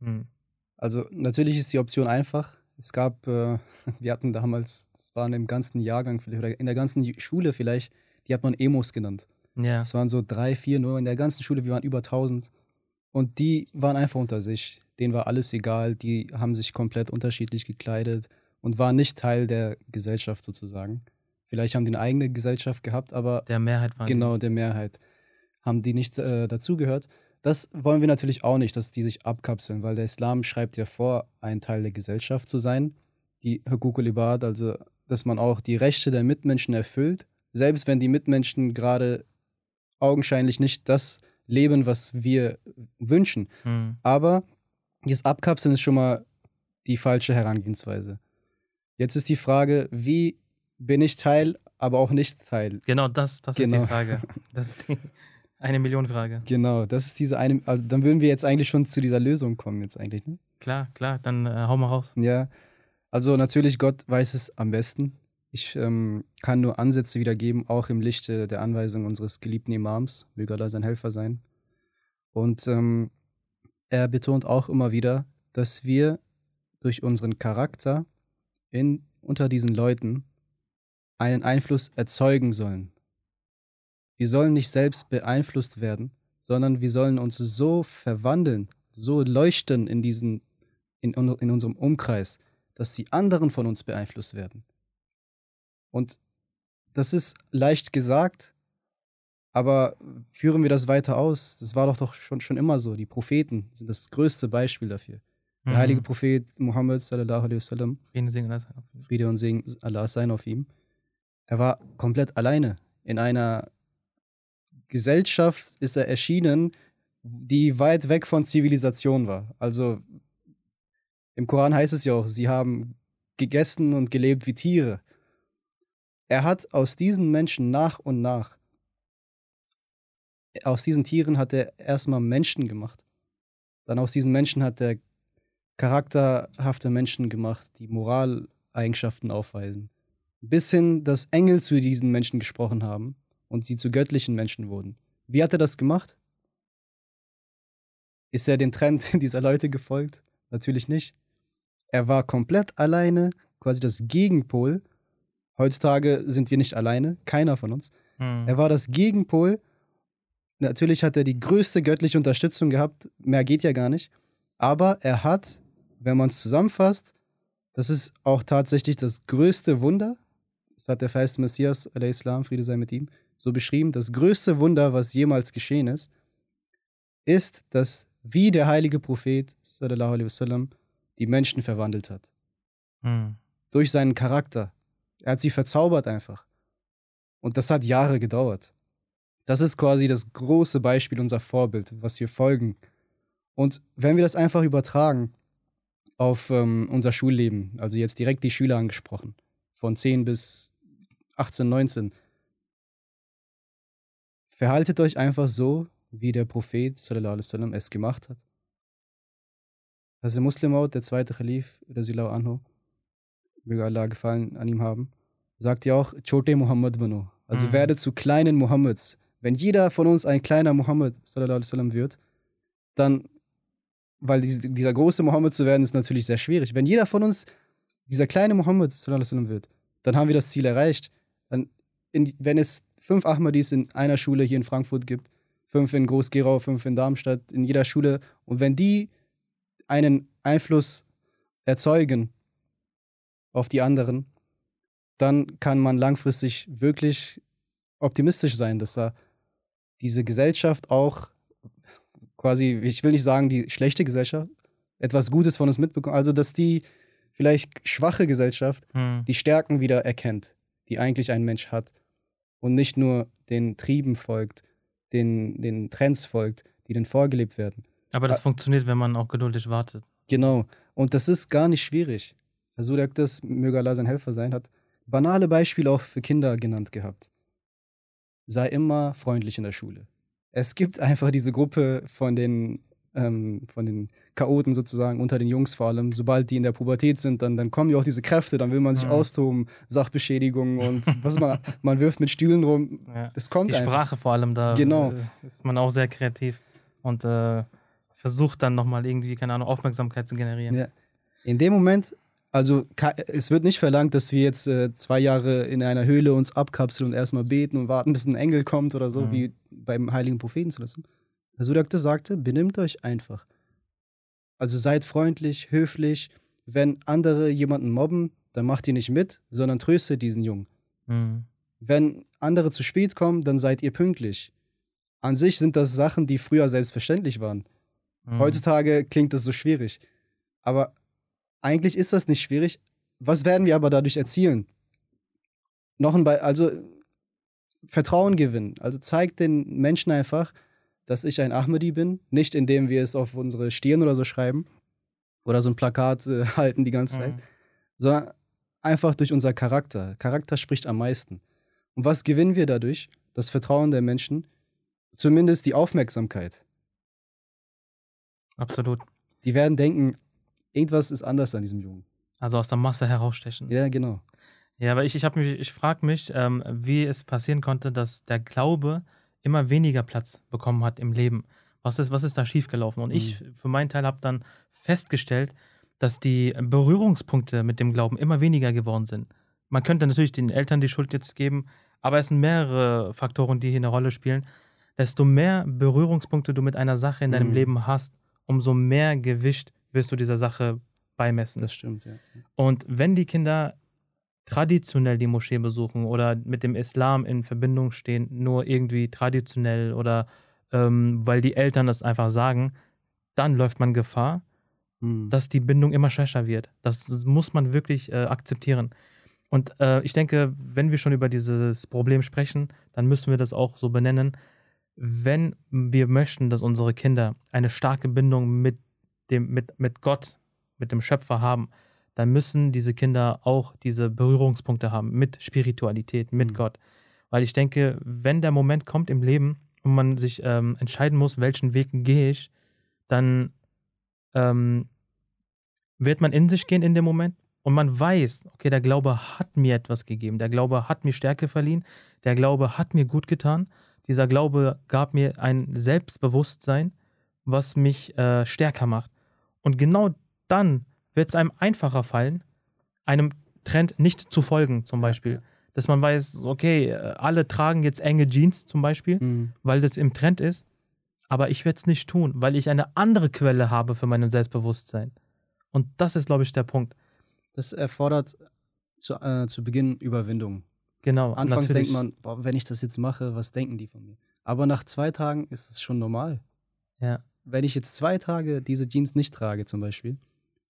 Hm. Also natürlich ist die Option einfach. Es gab, äh, [LAUGHS] wir hatten damals, das waren im ganzen Jahrgang vielleicht, oder in der ganzen Schule vielleicht, die hat man Emos genannt. Ja. Es waren so drei, vier nur in der ganzen Schule, wir waren über 1000. Und die waren einfach unter sich. Denen war alles egal, die haben sich komplett unterschiedlich gekleidet und waren nicht Teil der Gesellschaft sozusagen. Vielleicht haben die eine eigene Gesellschaft gehabt, aber Der Mehrheit war. genau der Mehrheit haben die nicht äh, dazugehört. Das wollen wir natürlich auch nicht, dass die sich abkapseln, weil der Islam schreibt ja vor, ein Teil der Gesellschaft zu sein. Die Hukukul Ibad, also dass man auch die Rechte der Mitmenschen erfüllt, selbst wenn die Mitmenschen gerade augenscheinlich nicht das leben, was wir wünschen. Hm. Aber dieses Abkapseln ist schon mal die falsche Herangehensweise. Jetzt ist die Frage, wie bin ich Teil, aber auch nicht Teil? Genau, das, das ist Genau. die Frage. Das ist die [LAUGHS] eine Million Frage. Genau, das ist diese eine, also dann würden wir jetzt eigentlich schon zu dieser Lösung kommen jetzt eigentlich, ne? Klar, klar, dann äh, hau mal raus. Ja, also natürlich, Gott weiß es am besten. Ich ähm, kann nur Ansätze wiedergeben, auch im Lichte der Anweisung unseres geliebten Imams, möge Allah sein Helfer sein. Und ähm, er betont auch immer wieder, dass wir durch unseren Charakter in, unter diesen Leuten einen Einfluss erzeugen sollen. Wir sollen nicht selbst beeinflusst werden, sondern wir sollen uns so verwandeln, so leuchten in, diesen, in, in unserem Umkreis, dass die anderen von uns beeinflusst werden. Und das ist leicht gesagt, aber führen wir das weiter aus? Das war doch, doch schon, schon immer so. Die Propheten sind das größte Beispiel dafür. Der Mhm. heilige Prophet Muhammad sallallahu alaihi wasallam. Friede und Segen Allah sein auf ihm, er war komplett alleine. In einer Gesellschaft ist er erschienen, die weit weg von Zivilisation war. Also im Koran heißt es ja auch, sie haben gegessen und gelebt wie Tiere. Er hat aus diesen Menschen nach und nach, aus diesen Tieren hat er erstmal Menschen gemacht. Dann aus diesen Menschen hat er charakterhafte Menschen gemacht, die Moraleigenschaften aufweisen. Bis hin, dass Engel zu diesen Menschen gesprochen haben und sie zu göttlichen Menschen wurden. Wie hat er das gemacht? Ist er den Trend [LAUGHS] dieser Leute gefolgt? Natürlich nicht. Er war komplett alleine, quasi das Gegenpol. Heutzutage sind wir nicht alleine, keiner von uns. Hm. Er war das Gegenpol. Natürlich hat er die größte göttliche Unterstützung gehabt, mehr geht ja gar nicht. Aber er hat, wenn man es zusammenfasst, das ist auch tatsächlich das größte Wunder. Das hat der feiste Messias, Islam, Friede sei mit ihm, so beschrieben. Das größte Wunder, was jemals geschehen ist, ist, dass wie der heilige Prophet, sallallahu alaihi wasallam, die Menschen verwandelt hat. Hm. Durch seinen Charakter. Er hat sie verzaubert einfach. Und das hat Jahre gedauert. Das ist quasi das große Beispiel, unser Vorbild, was wir folgen. Und wenn wir das einfach übertragen auf ähm, unser Schulleben, also jetzt direkt die Schüler angesprochen, von 10 bis 18, 19, verhaltet euch einfach so, wie der Prophet wasallam es gemacht hat. Also Muslimaut, der zweite Khalif, Rasilau Anhu, möge Allah gefallen an ihm haben, sagt ja auch, Chote Muhammad Banu. Also Mhm. werde zu kleinen Muhammads. Wenn jeder von uns ein kleiner Muhammad wasallam wird, dann, weil dies- dieser große Muhammad zu werden, ist natürlich sehr schwierig. Wenn jeder von uns dieser kleine wasallam wird, dann haben wir das Ziel erreicht. Dann, in, wenn es fünf Ahmadis in einer Schule hier in Frankfurt gibt, fünf in Groß-Gerau, fünf in Darmstadt, in jeder Schule, und wenn die einen Einfluss erzeugen auf die anderen, dann kann man langfristig wirklich optimistisch sein, dass da diese Gesellschaft auch quasi, ich will nicht sagen, die schlechte Gesellschaft, etwas Gutes von uns mitbekommt. Also, dass die vielleicht schwache Gesellschaft Hm. die Stärken wieder erkennt, die eigentlich ein Mensch hat und nicht nur den Trieben folgt, den, den Trends folgt, die dann vorgelebt werden. Aber das Ä- funktioniert, wenn man auch geduldig wartet. Genau. Und das ist gar nicht schwierig. Herr Sudak, das möge Allah sein Helfer sein, hat banale Beispiele auch für Kinder genannt gehabt. Sei immer freundlich in der Schule. Es gibt einfach diese Gruppe von den, ähm, von den Chaoten sozusagen, unter den Jungs vor allem. Sobald die in der Pubertät sind, dann, dann kommen ja auch diese Kräfte, dann will man sich Mhm. austoben, Sachbeschädigung [LAUGHS] und was man, man wirft mit Stühlen rum. Ja. Das kommt Die einfach. Sprache vor allem, da Genau. äh, ist man auch sehr kreativ und äh, versucht dann nochmal irgendwie, keine Ahnung, Aufmerksamkeit zu generieren. Ja. In dem Moment, also es wird nicht verlangt, dass wir jetzt äh, zwei Jahre in einer Höhle uns abkapseln und erstmal beten und warten, bis ein Engel kommt oder so, Mhm. wie beim heiligen Propheten zu lassen. Sudakte sagte, benimmt euch einfach. Also seid freundlich, höflich. Wenn andere jemanden mobben, dann macht ihr nicht mit, sondern tröstet diesen Jungen. Mhm. Wenn andere zu spät kommen, dann seid ihr pünktlich. An sich sind das Sachen, die früher selbstverständlich waren. Mhm. Heutzutage klingt das so schwierig. Aber eigentlich ist das nicht schwierig. Was werden wir aber dadurch erzielen? Noch ein Be also Vertrauen gewinnen. Also zeigt den Menschen einfach, dass ich ein Ahmadi bin. Nicht indem wir es auf unsere Stirn oder so schreiben oder so ein Plakat äh, [LAUGHS] halten die ganze Zeit, Mhm. sondern einfach durch unser Charakter. Charakter spricht am meisten. Und was gewinnen wir dadurch? Das Vertrauen der Menschen, zumindest die Aufmerksamkeit. Absolut. Die werden denken, irgendwas ist anders an diesem Jungen. Also aus der Masse herausstechen. Ja, genau. Ja, aber ich, ich, mich- ich frage mich, ähm, wie es passieren konnte, dass der Glaube immer weniger Platz bekommen hat im Leben. Was ist, was ist da schiefgelaufen? Und ich Mhm. für meinen Teil habe dann festgestellt, dass die Berührungspunkte mit dem Glauben immer weniger geworden sind. Man könnte natürlich den Eltern die Schuld jetzt geben, aber es sind mehrere Faktoren, die hier eine Rolle spielen. Desto mehr Berührungspunkte du mit einer Sache in deinem Mhm. Leben hast, umso mehr Gewicht wirst du dieser Sache beimessen. Das stimmt, ja. Und wenn die Kinder traditionell die Moschee besuchen oder mit dem Islam in Verbindung stehen, nur irgendwie traditionell oder ähm, weil die Eltern das einfach sagen, dann läuft man Gefahr, Mhm. dass die Bindung immer schwächer wird. Das muss man wirklich äh, akzeptieren. Und äh, ich denke, wenn wir schon über dieses Problem sprechen, dann müssen wir das auch so benennen. Wenn wir möchten, dass unsere Kinder eine starke Bindung mit, dem, mit, mit Gott, mit dem Schöpfer haben, dann müssen diese Kinder auch diese Berührungspunkte haben mit Spiritualität, mit Mhm. Gott. Weil ich denke, wenn der Moment kommt im Leben und man sich ähm, entscheiden muss, welchen Weg gehe ich, dann ähm, wird man in sich gehen in dem Moment und man weiß, okay, der Glaube hat mir etwas gegeben, der Glaube hat mir Stärke verliehen, der Glaube hat mir gut getan, dieser Glaube gab mir ein Selbstbewusstsein, was mich äh, stärker macht. Und genau dann wird es einem einfacher fallen, einem Trend nicht zu folgen, zum Beispiel. Dass man weiß, okay, äh, alle tragen jetzt enge Jeans zum Beispiel, Mhm. weil das im Trend ist, aber ich werde es nicht tun, weil ich eine andere Quelle habe für mein Selbstbewusstsein. Und das ist, glaube ich, der Punkt. Das erfordert zu, äh, zu Beginn Überwindung. Genau. Anfangs natürlich. denkt man, boah, wenn ich das jetzt mache, was denken die von mir? Aber nach zwei Tagen ist es schon normal. Ja. Wenn ich jetzt zwei Tage diese Jeans nicht trage, zum Beispiel,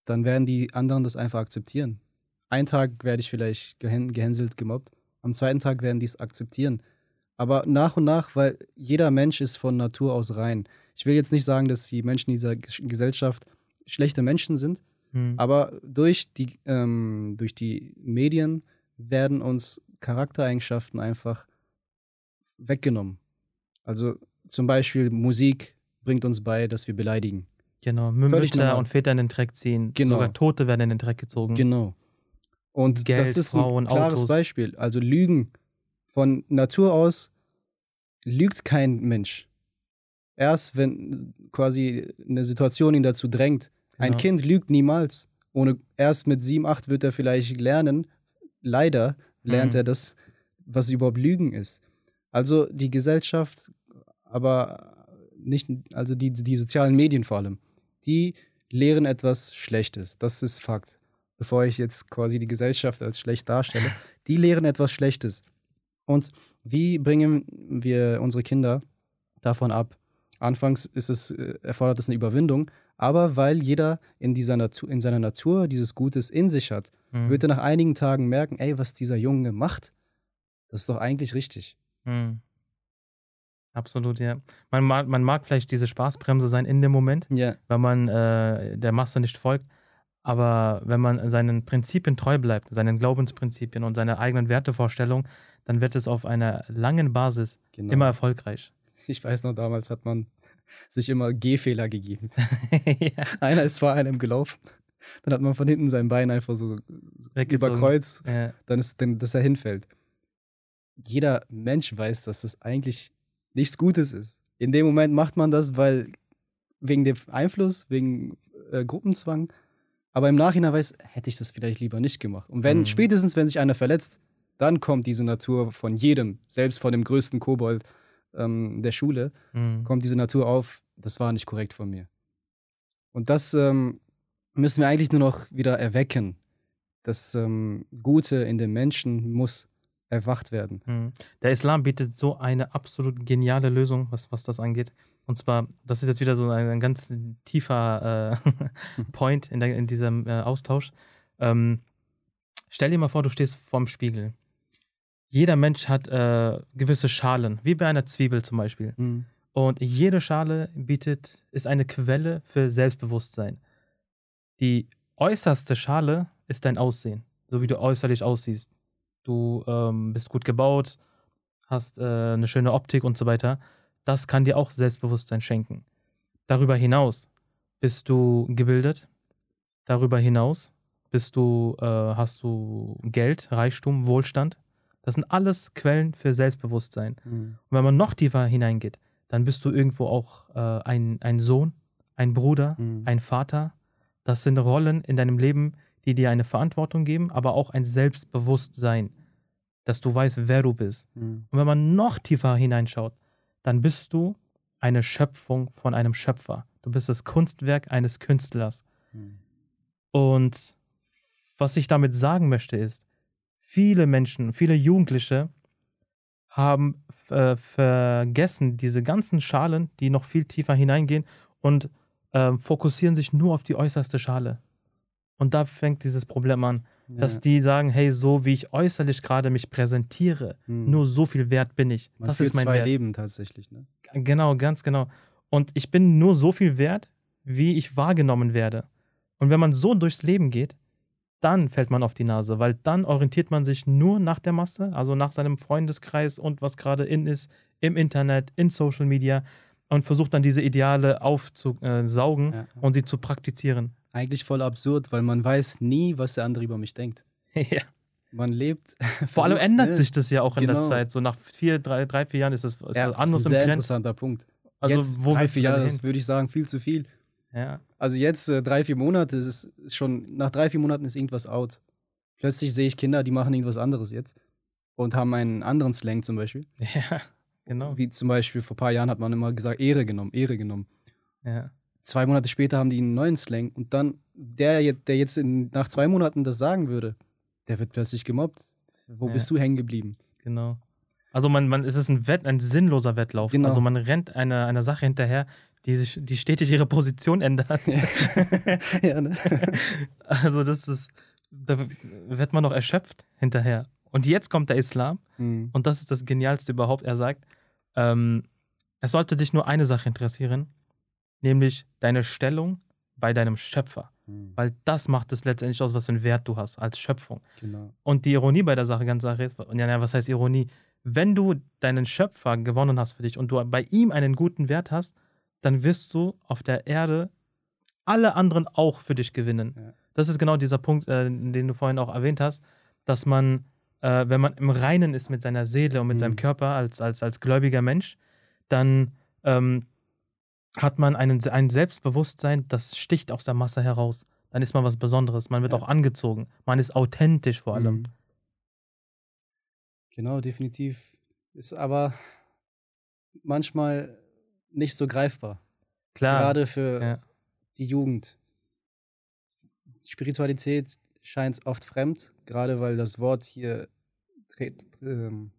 dann werden die anderen das einfach akzeptieren. Einen Tag werde ich vielleicht gehän gehänselt, gemobbt. Am zweiten Tag werden die es akzeptieren. Aber nach und nach, weil jeder Mensch ist von Natur aus rein. Ich will jetzt nicht sagen, dass die Menschen dieser Ges- Gesellschaft schlechte Menschen sind, Hm. aber durch die, ähm, durch die Medien werden uns Charaktereigenschaften einfach weggenommen. Also zum Beispiel Musik bringt uns bei, dass wir beleidigen. Genau. Mütter und Väter in den Dreck ziehen. Genau. Sogar Tote werden in den Dreck gezogen. Genau. Und Geld, das ist Frauen, ein klares Autos. Beispiel. Also Lügen. Von Natur aus lügt kein Mensch. Erst wenn quasi eine Situation ihn dazu drängt. Ein Genau. Kind lügt niemals. Ohne, erst mit sieben, acht wird er vielleicht lernen. Leider lernt Mhm. er das, was überhaupt Lügen ist. Also die Gesellschaft, aber nicht, also die, die sozialen Medien vor allem, die lehren etwas Schlechtes. Das ist Fakt. Bevor ich jetzt quasi die Gesellschaft als schlecht darstelle, [LAUGHS] die lehren etwas Schlechtes. Und wie bringen wir unsere Kinder davon ab? Anfangs ist es, äh, erfordert es eine Überwindung, aber weil jeder in, dieser Natur, in seiner Natur dieses Gutes in sich hat, Hm. wird er nach einigen Tagen merken, ey, was dieser Junge macht, das ist doch eigentlich richtig. Hm. Absolut, ja. Man mag, man mag vielleicht diese Spaßbremse sein in dem Moment, Ja, weil man äh, der Masse nicht folgt. Aber wenn man seinen Prinzipien treu bleibt, seinen Glaubensprinzipien und seiner eigenen Wertevorstellung, dann wird es auf einer langen Basis genau. immer erfolgreich. Ich weiß noch, damals hat man sich immer Gehfehler gegeben. [LAUGHS] ja. Einer ist vor einem gelaufen, dann hat man von hinten sein Bein einfach so, so über Kreuz, Ja. dann ist, dann, dass er hinfällt. Jeder Mensch weiß, dass das eigentlich nichts Gutes ist. In dem Moment macht man das, weil wegen dem Einfluss, wegen äh, Gruppenzwang. Aber im Nachhinein weiß, hätte ich das vielleicht lieber nicht gemacht. Und wenn, Mhm. spätestens wenn sich einer verletzt, dann kommt diese Natur von jedem, selbst von dem größten Kobold ähm, der Schule, Hm. kommt diese Natur auf, das war nicht korrekt von mir. Und das ähm, müssen wir eigentlich nur noch wieder erwecken. Das ähm, Gute in den Menschen muss erwacht werden. Hm. Der Islam bietet so eine absolut geniale Lösung, was, was das angeht. Und zwar, das ist jetzt wieder so ein, ein ganz tiefer äh, [LAUGHS] Point in, der, in diesem äh, Austausch. Ähm, stell dir mal vor, du stehst vorm Spiegel. Jeder Mensch hat äh, gewisse Schalen, wie bei einer Zwiebel zum Beispiel. Und jede Schale bietet, ist eine Quelle für Selbstbewusstsein. Die äußerste Schale ist dein Aussehen, so wie du äußerlich aussiehst. Du ähm, bist gut gebaut, hast äh, eine schöne Optik und so weiter. Das kann dir auch Selbstbewusstsein schenken. Darüber hinaus bist du gebildet. Darüber hinaus bist du, äh, hast du Geld, Reichtum, Wohlstand. Das sind alles Quellen für Selbstbewusstsein. Und wenn man noch tiefer hineingeht, dann bist du irgendwo auch äh, ein, ein Sohn, ein Bruder, ein Vater. Das sind Rollen in deinem Leben, die dir eine Verantwortung geben, aber auch ein Selbstbewusstsein, dass du weißt, wer du bist. Und wenn man noch tiefer hineinschaut, dann bist du eine Schöpfung von einem Schöpfer. Du bist das Kunstwerk eines Künstlers. Und was ich damit sagen möchte ist, viele Menschen, viele Jugendliche haben äh, vergessen diese ganzen Schalen, die noch viel tiefer hineingehen und äh, fokussieren sich nur auf die äußerste Schale. Und da fängt dieses Problem an, dass die sagen, hey, so wie ich äußerlich gerade mich präsentiere, nur so viel wert bin ich. Man das ist mein zwei Wert. Leben tatsächlich. Ne? Genau, ganz genau. Und ich bin nur so viel wert, wie ich wahrgenommen werde. Und wenn man so durchs Leben geht, dann fällt man auf die Nase, weil dann orientiert man sich nur nach der Masse, also nach seinem Freundeskreis und was gerade in ist, im Internet, in Social Media und versucht dann diese Ideale aufzusaugen Ja. und sie zu praktizieren. Eigentlich voll absurd, weil man weiß nie, was der andere über mich denkt. [LAUGHS] ja. Man lebt. [LAUGHS] Vor allem ändert ne? sich das ja auch in der Genau. Zeit. So nach vier, drei, drei vier Jahren ist das ist Ja, was das anderes ist ein im sehr Trend. interessanter Punkt. Also jetzt, wo drei, vier Jahre, das würde ich sagen, viel zu viel. Ja. Also jetzt äh, drei, vier Monate ist ist schon, nach drei, vier Monaten ist irgendwas out. Plötzlich sehe ich Kinder, die machen irgendwas anderes jetzt und haben einen anderen Slang zum Beispiel. [LAUGHS] ja, genau. Wie zum Beispiel vor ein paar Jahren hat man immer gesagt, Ehre genommen, Ehre genommen. Ja. Zwei Monate später haben die einen neuen Slang und dann der, der jetzt in, nach zwei Monaten das sagen würde, der wird plötzlich gemobbt. Wo Ja. bist du hängen geblieben? Genau. Also man, man es ist ein Wett, ein sinnloser Wettlauf. Genau. Also man rennt einer, einer Sache hinterher, die sich, die stetig ihre Position ändert. ja, [LAUGHS] ne? also das ist, da wird man noch erschöpft hinterher. Und jetzt kommt der Islam Hm. und das ist das Genialste überhaupt. Er sagt, ähm, es sollte dich nur eine Sache interessieren, nämlich deine Stellung bei deinem Schöpfer. Hm. Weil das macht es letztendlich aus, was für einen Wert du hast als Schöpfung. Genau. Und die Ironie bei der Sache ganz Sache ist, und ja, ja, was heißt Ironie? Wenn du deinen Schöpfer gewonnen hast für dich und du bei ihm einen guten Wert hast, dann wirst du auf der Erde alle anderen auch für dich gewinnen. Ja. Das ist genau dieser Punkt, äh, den du vorhin auch erwähnt hast, dass man, äh, wenn man im Reinen ist mit seiner Seele und mit Mhm. seinem Körper als, als, als gläubiger Mensch, dann ähm, hat man einen, ein Selbstbewusstsein, das sticht aus der Masse heraus. Dann ist man was Besonderes. Man wird Ja. auch angezogen. Man ist authentisch vor allem. Mhm. Genau, definitiv. Ist aber manchmal nicht so greifbar. Klar. Gerade für Ja. die Jugend. Spiritualität scheint oft fremd, gerade weil das Wort hier dreht, ähm,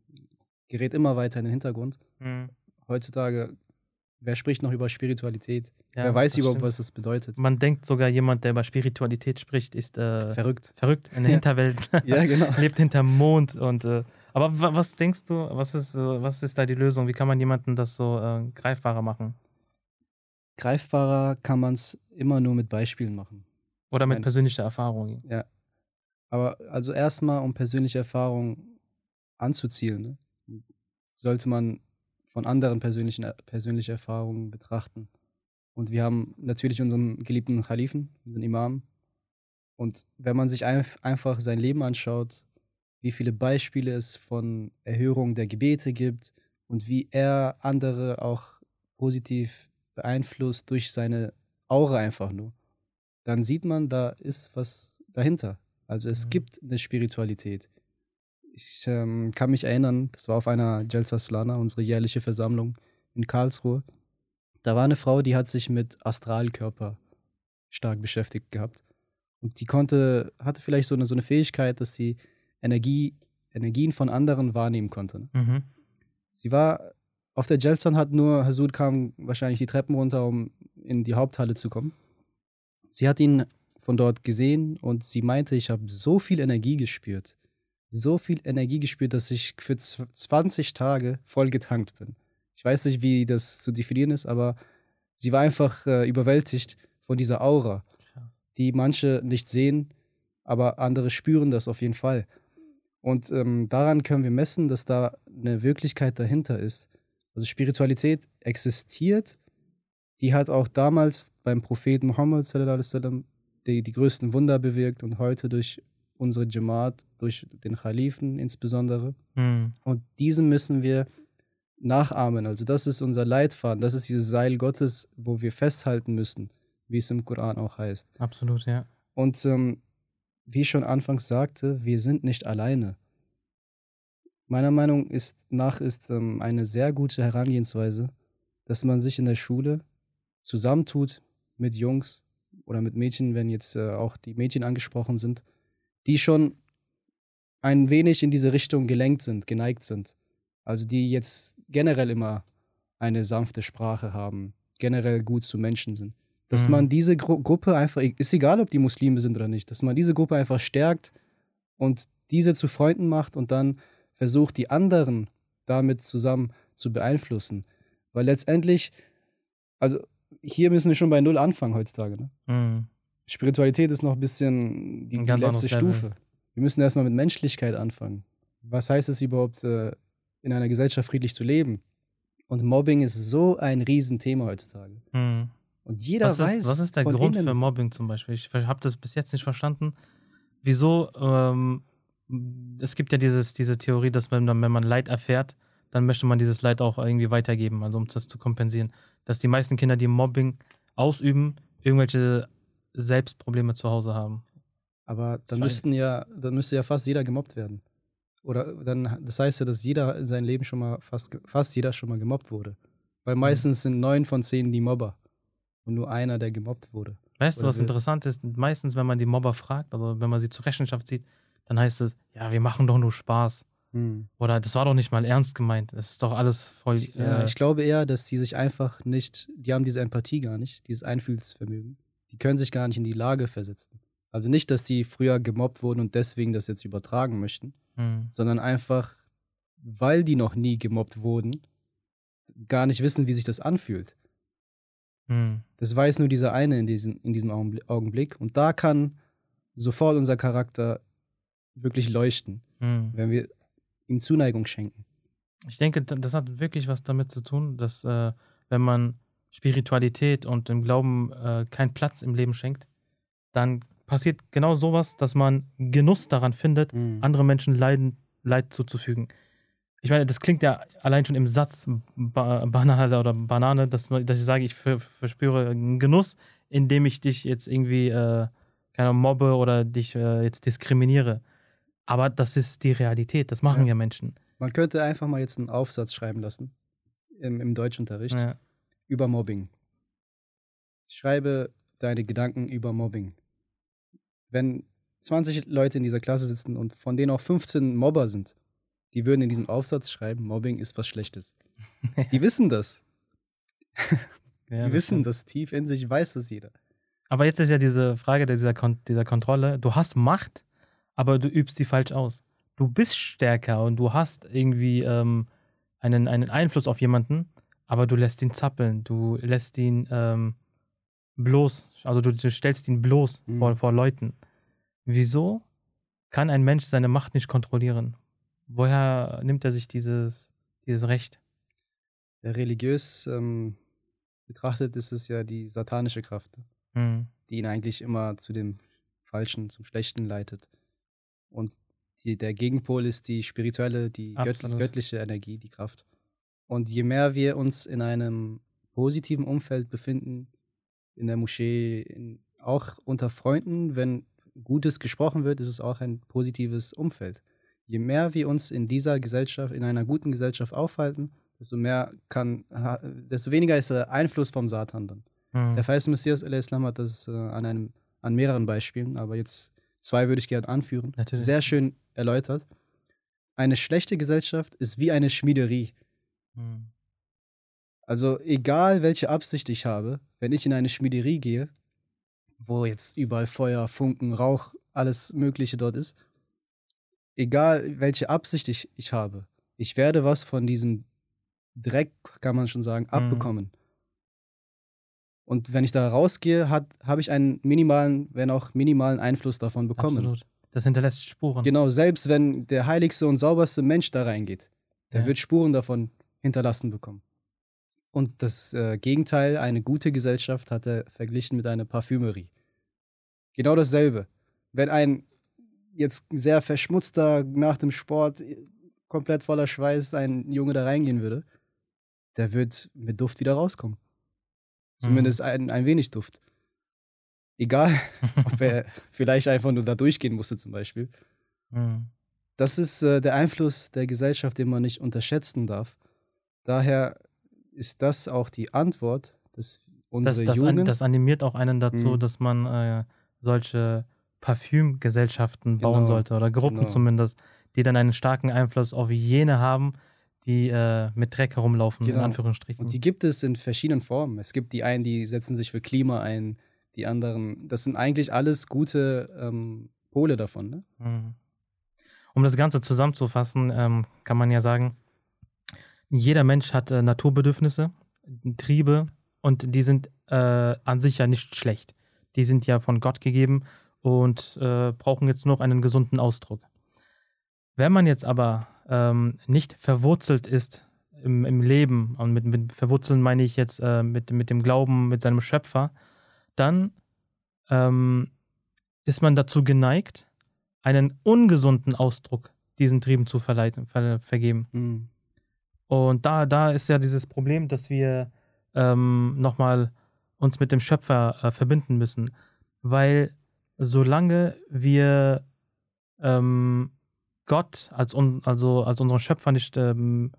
gerät immer weiter in den Hintergrund. Mhm. Heutzutage, wer spricht noch über Spiritualität? Ja, wer weiß überhaupt, stimmt. was das bedeutet? Man denkt sogar, jemand, der über Spiritualität spricht, ist äh, Verrückt. verrückt in der. [LAUGHS] Hinterwelt. [LAUGHS] Ja, genau. [LAUGHS] Lebt hinterm Mond. Und, äh, aber wa- was denkst du, was ist, äh, was ist da die Lösung? Wie kann man jemanden das so äh, greifbarer machen? Greifbarer kann man es immer nur mit Beispielen machen. Oder Ich mit mein- persönlicher Erfahrung? Ja. Aber also erstmal, um persönliche Erfahrung anzuzielen, ne, sollte man von anderen persönlichen persönliche Erfahrungen betrachten. Und wir haben natürlich unseren geliebten Khalifen, unseren Imam. Und wenn man sich einf einfach sein Leben anschaut, wie viele Beispiele es von Erhörung der Gebete gibt und wie er andere auch positiv beeinflusst durch seine Aura einfach nur, dann sieht man, da ist was dahinter. Also es Mhm. gibt eine Spiritualität. Ich ähm, kann mich erinnern, das war auf einer Jalsa Slana, unsere jährliche Versammlung in Karlsruhe. Da war eine Frau, die hat sich mit Astralkörper stark beschäftigt gehabt. Und die konnte, hatte vielleicht so eine, so eine Fähigkeit, dass sie Energie, Energien von anderen wahrnehmen konnte. Ne? Mhm. Sie war auf der Jalsa und hat nur, Hasud kam wahrscheinlich die Treppen runter, um in die Haupthalle zu kommen. Sie hat ihn von dort gesehen und sie meinte, ich habe so viel Energie gespürt. So viel Energie gespürt, dass ich für zw- 20 Tage voll getankt bin. Ich weiß nicht, wie das zu definieren ist, aber sie war einfach äh, überwältigt von dieser Aura, Krass. die manche nicht sehen, aber andere spüren das auf jeden Fall. Und ähm, daran können wir messen, dass da eine Wirklichkeit dahinter ist. Also Spiritualität existiert, die hat auch damals beim Propheten Muhammad die, die größten Wunder bewirkt und heute durch unsere Jamaat, durch den Khalifen insbesondere. Mhm. Und diesen müssen wir nachahmen. Also das ist unser Leitfaden, das ist dieses Seil Gottes, wo wir festhalten müssen, wie es im Koran auch heißt. Absolut, ja. Und ähm, wie ich schon anfangs sagte, wir sind nicht alleine. Meiner Meinung ist, nach ist ähm, eine sehr gute Herangehensweise, dass man sich in der Schule zusammentut mit Jungs oder mit Mädchen, wenn jetzt äh, auch die Mädchen angesprochen sind, die schon ein wenig in diese Richtung gelenkt sind, geneigt sind. Also die jetzt generell immer eine sanfte Sprache haben, generell gut zu Menschen sind. Dass Mhm. man diese Gru Gruppe einfach, ist egal, ob die Muslime sind oder nicht, dass man diese Gruppe einfach stärkt und diese zu Freunden macht und dann versucht, die anderen damit zusammen zu beeinflussen. Weil letztendlich, also hier müssen wir schon bei Null anfangen heutzutage. Ne? Mhm. Spiritualität ist noch ein bisschen die, Ein die letzte Level. Stufe. Wir müssen erstmal mit Menschlichkeit anfangen. Was heißt es überhaupt, äh, in einer Gesellschaft friedlich zu leben? Und Mobbing ist so ein Riesenthema heutzutage. Mhm. Und jeder was weiß. Ist, was ist der Grund innen, für Mobbing zum Beispiel? Ich habe das bis jetzt nicht verstanden. Wieso? Ähm, es gibt ja dieses, diese Theorie, dass man, wenn man Leid erfährt, dann möchte man dieses Leid auch irgendwie weitergeben, also um das zu kompensieren. Dass die meisten Kinder, die Mobbing ausüben, irgendwelche Selbstprobleme zu Hause haben. Aber dann müssten ja, dann müsste ja fast jeder gemobbt werden. Oder dann, das heißt ja, dass jeder in seinem Leben schon mal fast, fast jeder schon mal gemobbt wurde. Weil meistens sind neun von zehn die Mobber. Und nur einer, der gemobbt wurde. Weißt du, Oder was wird- interessant ist? Meistens, wenn man die Mobber fragt, also wenn man sie zur Rechenschaft zieht, dann heißt es, ja, wir machen doch nur Spaß. Oder das war doch nicht mal ernst gemeint. Das ist doch alles voll. Ja, äh, ich glaube eher, dass die sich einfach nicht, die haben diese Empathie gar nicht, dieses Einfühlsvermögen. Die können sich gar nicht in die Lage versetzen. Also nicht, dass die früher gemobbt wurden und deswegen das jetzt übertragen möchten, hm. sondern einfach, weil die noch nie gemobbt wurden, gar nicht wissen, wie sich das anfühlt. Hm. Das weiß nur dieser eine in, diesen, in diesem Augenbli- Augenblick. Und da kann sofort unser Charakter wirklich leuchten, Hm. wenn wir ihm Zuneigung schenken. Ich denke, das hat wirklich was damit zu tun, dass äh, wenn man Spiritualität und dem Glauben äh, keinen Platz im Leben schenkt, dann passiert genau sowas, dass man Genuss daran findet, andere Menschen Leiden, Leid zuzufügen. Ich meine, das klingt ja allein schon im Satz ba Banane oder Banane, dass, dass ich sage, ich ver verspüre einen Genuss, indem ich dich jetzt irgendwie äh, keine mobbe oder dich äh, jetzt diskriminiere. Aber das ist die Realität, das machen Ja. ja, Menschen. Man könnte einfach mal jetzt einen Aufsatz schreiben lassen im, im Deutschunterricht Ja. Über Mobbing. Schreibe deine Gedanken über Mobbing. Wenn 20 Leute in dieser Klasse sitzen und von denen auch 15 Mobber sind, die würden in diesem Aufsatz schreiben, Mobbing ist was Schlechtes. Die [LAUGHS] wissen das. Ja, Die das wissen das tief in sich, weiß das jeder. Aber jetzt ist ja diese Frage dieser, Kon dieser Kontrolle. Du hast Macht, aber du übst sie falsch aus. Du bist stärker und du hast irgendwie ähm, einen, einen Einfluss auf jemanden, aber du lässt ihn zappeln. Du lässt ihn ähm, bloß. Also du, du stellst ihn bloß Mhm. vor, vor Leuten. Wieso kann ein Mensch seine Macht nicht kontrollieren? Woher nimmt er sich dieses, dieses Recht? Ja, religiös ähm, betrachtet ist es ja die satanische Kraft, Hm. die ihn eigentlich immer zu dem Falschen, zum Schlechten leitet. Und die, der Gegenpol ist die spirituelle, die gött, göttliche Energie, die Kraft. Und je mehr wir uns in einem positiven Umfeld befinden, in der Moschee, in, auch unter Freunden, wenn Gutes gesprochen wird, ist es auch ein positives Umfeld. Je mehr wir uns in dieser Gesellschaft, in einer guten Gesellschaft aufhalten, desto mehr kann, desto weniger ist der Einfluss vom Satan dann. Hm. Der Feist Messias al-Islam hat das äh, an, einem, an mehreren Beispielen, aber jetzt zwei würde ich gerne anführen. Natürlich. Sehr schön erläutert. Eine schlechte Gesellschaft ist wie eine Schmiederie. Hm. Also egal, welche Absicht ich habe, wenn ich in eine Schmiederie gehe, wo jetzt überall Feuer, Funken, Rauch, alles Mögliche dort ist, egal welche Absicht ich, ich habe, ich werde was von diesem Dreck, kann man schon sagen, abbekommen. Und wenn ich da rausgehe, habe ich einen minimalen, wenn auch minimalen Einfluss davon bekommen. Absolut. Das hinterlässt Spuren. Genau, selbst wenn der heiligste und sauberste Mensch da reingeht, der Ja. wird Spuren davon hinterlassen bekommen. Und das äh, Gegenteil, eine gute Gesellschaft, hat er verglichen mit einer Parfümerie. Genau dasselbe. Wenn ein jetzt sehr verschmutzter nach dem Sport, äh, komplett voller Schweiß, ein Junge da reingehen würde, der wird mit Duft wieder rauskommen. Zumindest ein, ein wenig Duft. Egal, [LAUGHS] ob er vielleicht einfach nur da durchgehen musste, zum Beispiel. Hm. Das ist äh, der Einfluss der Gesellschaft, den man nicht unterschätzen darf. Daher ist das auch die Antwort, dass Das, unsere das, an, Jugend. das animiert auch einen dazu, Mhm. dass man äh, solche Parfümgesellschaften bauen Genau, sollte oder Gruppen genau. zumindest, die dann einen starken Einfluss auf jene haben, die äh, mit Dreck herumlaufen, in Genau. Anführungsstrichen. und die gibt es in verschiedenen Formen. Es gibt die einen, die setzen sich für Klima ein, die anderen. Das sind eigentlich alles gute ähm, Pole davon. Ne? Mhm. Um das Ganze zusammenzufassen, ähm, kann man ja sagen, jeder Mensch hat äh, Naturbedürfnisse, Triebe und die sind äh, an sich ja nicht schlecht. Die sind ja von Gott gegeben und äh, brauchen jetzt noch einen gesunden Ausdruck. Wenn man jetzt aber ähm, nicht verwurzelt ist im, im Leben, und mit, mit verwurzeln meine ich jetzt äh, mit, mit dem Glauben, mit seinem Schöpfer, dann ähm, ist man dazu geneigt, einen ungesunden Ausdruck diesen Trieben zu verleiten, ver, vergeben. Mhm. Und da, da ist ja dieses Problem, dass wir ähm, nochmal uns mit dem Schöpfer äh, verbinden müssen. Weil solange wir ähm, Gott als, un, also als unseren Schöpfer nicht ähm,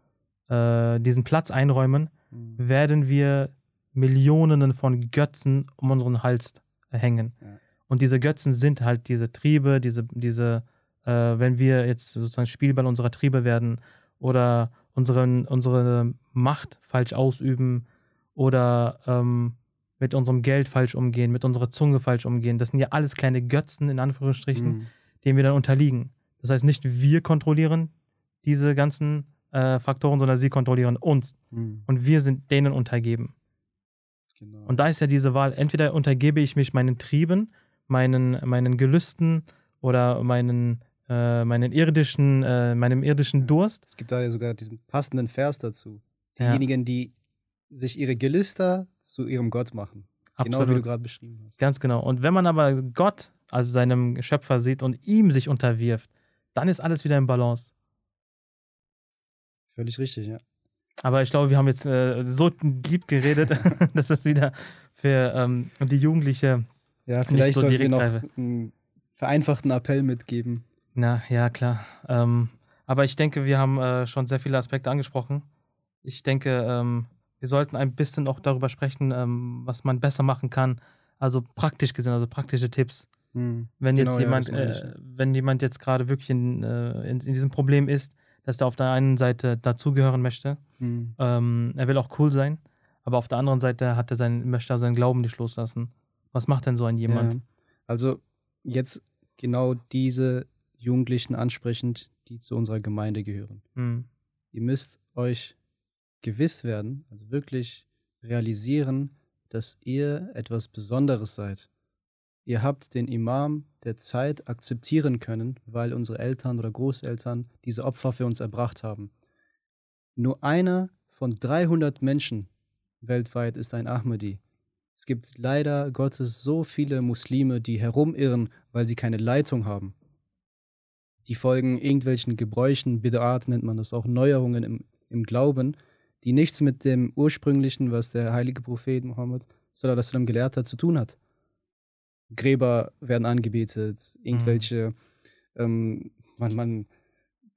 äh, diesen Platz einräumen, Mhm. werden wir Millionen von Götzen um unseren Hals hängen. Ja. Und diese Götzen sind halt diese Triebe, diese, diese äh, wenn wir jetzt sozusagen Spielball unserer Triebe werden oder unseren, unsere Macht falsch ausüben oder ähm, mit unserem Geld falsch umgehen, mit unserer Zunge falsch umgehen. Das sind ja alles kleine Götzen, in Anführungsstrichen, Mhm. denen wir dann unterliegen. Das heißt, nicht wir kontrollieren diese ganzen äh, Faktoren, sondern sie kontrollieren uns. Mhm. Und wir sind denen untergeben. Genau. Und da ist ja diese Wahl, entweder untergebe ich mich meinen Trieben, meinen, meinen Gelüsten oder meinen, äh, meinen irdischen, äh, meinem irdischen Durst. es gibt da ja sogar diesen passenden Vers dazu. Ja. Diejenigen, die sich ihre Gelüster zu ihrem Gott machen. Genau wie du Absolut. gerade beschrieben hast. Ganz genau. Und wenn man aber Gott als seinem Schöpfer sieht und ihm sich unterwirft, dann ist alles wieder im Balance. Völlig richtig, ja. Aber ich glaube, wir haben jetzt äh, so deep geredet, [LAUGHS] dass das wieder für ähm, die Jugendliche, Ja, vielleicht so sollten wir direkt noch einen vereinfachten Appell mitgeben. Na ja, klar. Ähm, aber ich denke, wir haben äh, schon sehr viele Aspekte angesprochen. Ich denke, ähm, wir sollten ein bisschen auch darüber sprechen, ähm, was man besser machen kann. Also praktisch gesehen, also praktische Tipps. Mhm. Wenn jetzt Genau, ja, jemand, ich, äh, ja. wenn jemand jetzt gerade wirklich in, äh, in, in diesem Problem ist, dass er auf der einen Seite dazugehören möchte, Mhm. ähm, er will auch cool sein, aber auf der anderen Seite hat er sein, möchte er seinen Glauben nicht loslassen. Was macht denn so ein jemand? Ja. Also jetzt genau diese Jugendlichen ansprechend, die zu unserer Gemeinde gehören. Hm. Ihr müsst euch gewiss werden, also wirklich realisieren, dass ihr etwas Besonderes seid. Ihr habt den Imam der Zeit akzeptieren können, weil unsere Eltern oder Großeltern diese Opfer für uns erbracht haben. Nur einer von 300 Menschen weltweit ist ein Ahmadi. Es gibt leider Gottes so viele Muslime, die herumirren, weil sie keine Leitung haben. Die folgen irgendwelchen Gebräuchen, Bid'at nennt man das auch, Neuerungen im, im Glauben, die nichts mit dem ursprünglichen, was der heilige Prophet Mohammed wasallam gelehrt hat, zu tun hat. Gräber werden angebetet, irgendwelche, ähm, man, man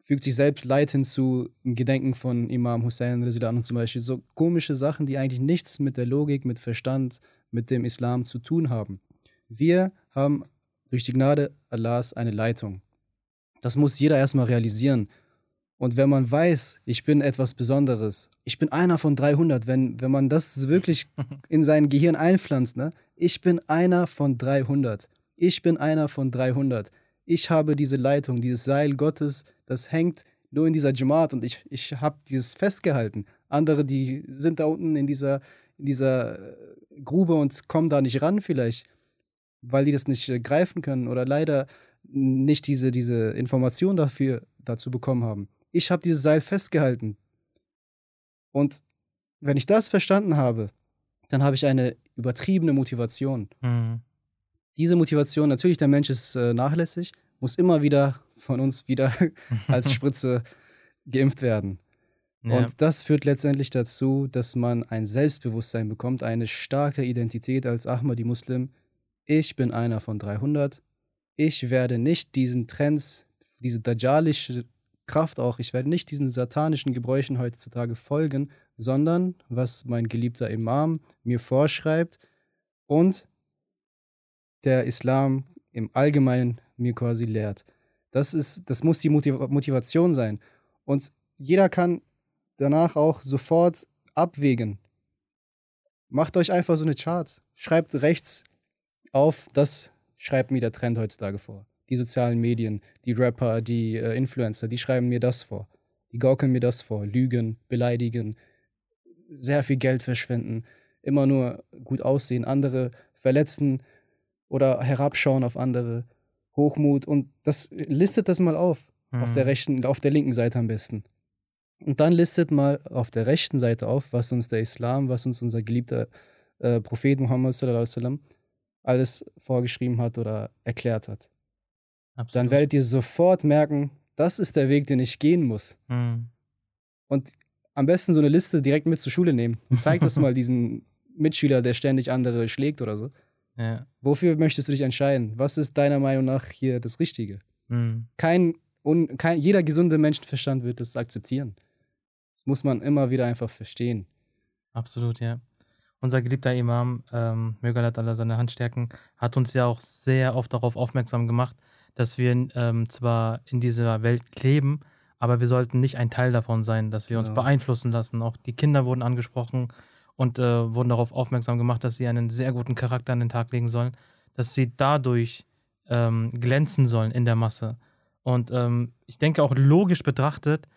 fügt sich selbst Leid hinzu im Gedenken von Imam Hussein anhu zum Beispiel. So komische Sachen, die eigentlich nichts mit der Logik, mit Verstand, mit dem Islam zu tun haben. Wir haben durch die Gnade Allahs eine Leitung. Das muss jeder erstmal realisieren. Und wenn man weiß, ich bin etwas Besonderes, ich bin einer von 300, wenn, wenn man das wirklich [LAUGHS] in sein Gehirn einpflanzt, ne? ich bin einer von 300. Ich bin einer von 300. Ich habe diese Leitung, dieses Seil Gottes, das hängt nur in dieser Jamaat und ich, ich habe dieses festgehalten. Andere, die sind da unten in dieser, in dieser äh, Grube und kommen da nicht ran vielleicht, weil die das nicht äh, greifen können oder leider nicht diese, diese Information dafür dazu bekommen haben. Ich habe dieses Seil festgehalten. Und wenn ich das verstanden habe, dann habe ich eine übertriebene Motivation. Hm. Diese Motivation, natürlich, der Mensch ist äh, nachlässig, muss immer wieder von uns wieder [LAUGHS] als Spritze geimpft werden. Ja. Und das führt letztendlich dazu, dass man ein Selbstbewusstsein bekommt, eine starke Identität als Ahmadi-Muslim. Ich bin einer von 300. Ich werde nicht diesen Trends, diese dajjalische Kraft auch, ich werde nicht diesen satanischen Gebräuchen heutzutage folgen, sondern was mein geliebter Imam mir vorschreibt und der Islam im Allgemeinen mir quasi lehrt. Das, ist, das muss die Motiv Motivation sein. Und jeder kann danach auch sofort abwägen. Macht euch einfach so eine Chart. Schreibt rechts auf, das schreibt mir der Trend heutzutage vor. Die sozialen Medien, die Rapper, die äh, Influencer, die schreiben mir das vor. Die gaukeln mir das vor. Lügen, beleidigen, sehr viel Geld verschwenden, immer nur gut aussehen, andere verletzen oder herabschauen auf andere, Hochmut und das listet das mal auf. Auf der Hm. rechten, auf der linken Seite am besten. Und dann listet mal auf der rechten Seite auf, was uns der Islam, was uns unser geliebter äh, Prophet Muhammad sallallahu alaihi wasallam alles vorgeschrieben hat oder erklärt hat. Absolut. Dann werdet ihr sofort merken, das ist der Weg, den ich gehen muss. Mhm. Und am besten so eine Liste direkt mit zur Schule nehmen und zeig das [LAUGHS] mal diesen Mitschüler, der ständig andere schlägt oder so. Ja. Wofür möchtest du dich entscheiden? Was ist deiner Meinung nach hier das Richtige? Mhm. Kein, un, kein jeder gesunde Menschenverstand wird das akzeptieren. Das muss man immer wieder einfach verstehen. Absolut, ja. Unser geliebter Imam, ähm, möge Allah seine Hand stärken, hat uns ja auch sehr oft darauf aufmerksam gemacht, dass wir ähm, zwar in dieser Welt leben, aber wir sollten nicht ein Teil davon sein, dass wir uns Genau. beeinflussen lassen. Auch die Kinder wurden angesprochen und äh, wurden darauf aufmerksam gemacht, dass sie einen sehr guten Charakter an den Tag legen sollen, dass sie dadurch ähm, glänzen sollen in der Masse. Und ähm, ich denke auch logisch betrachtet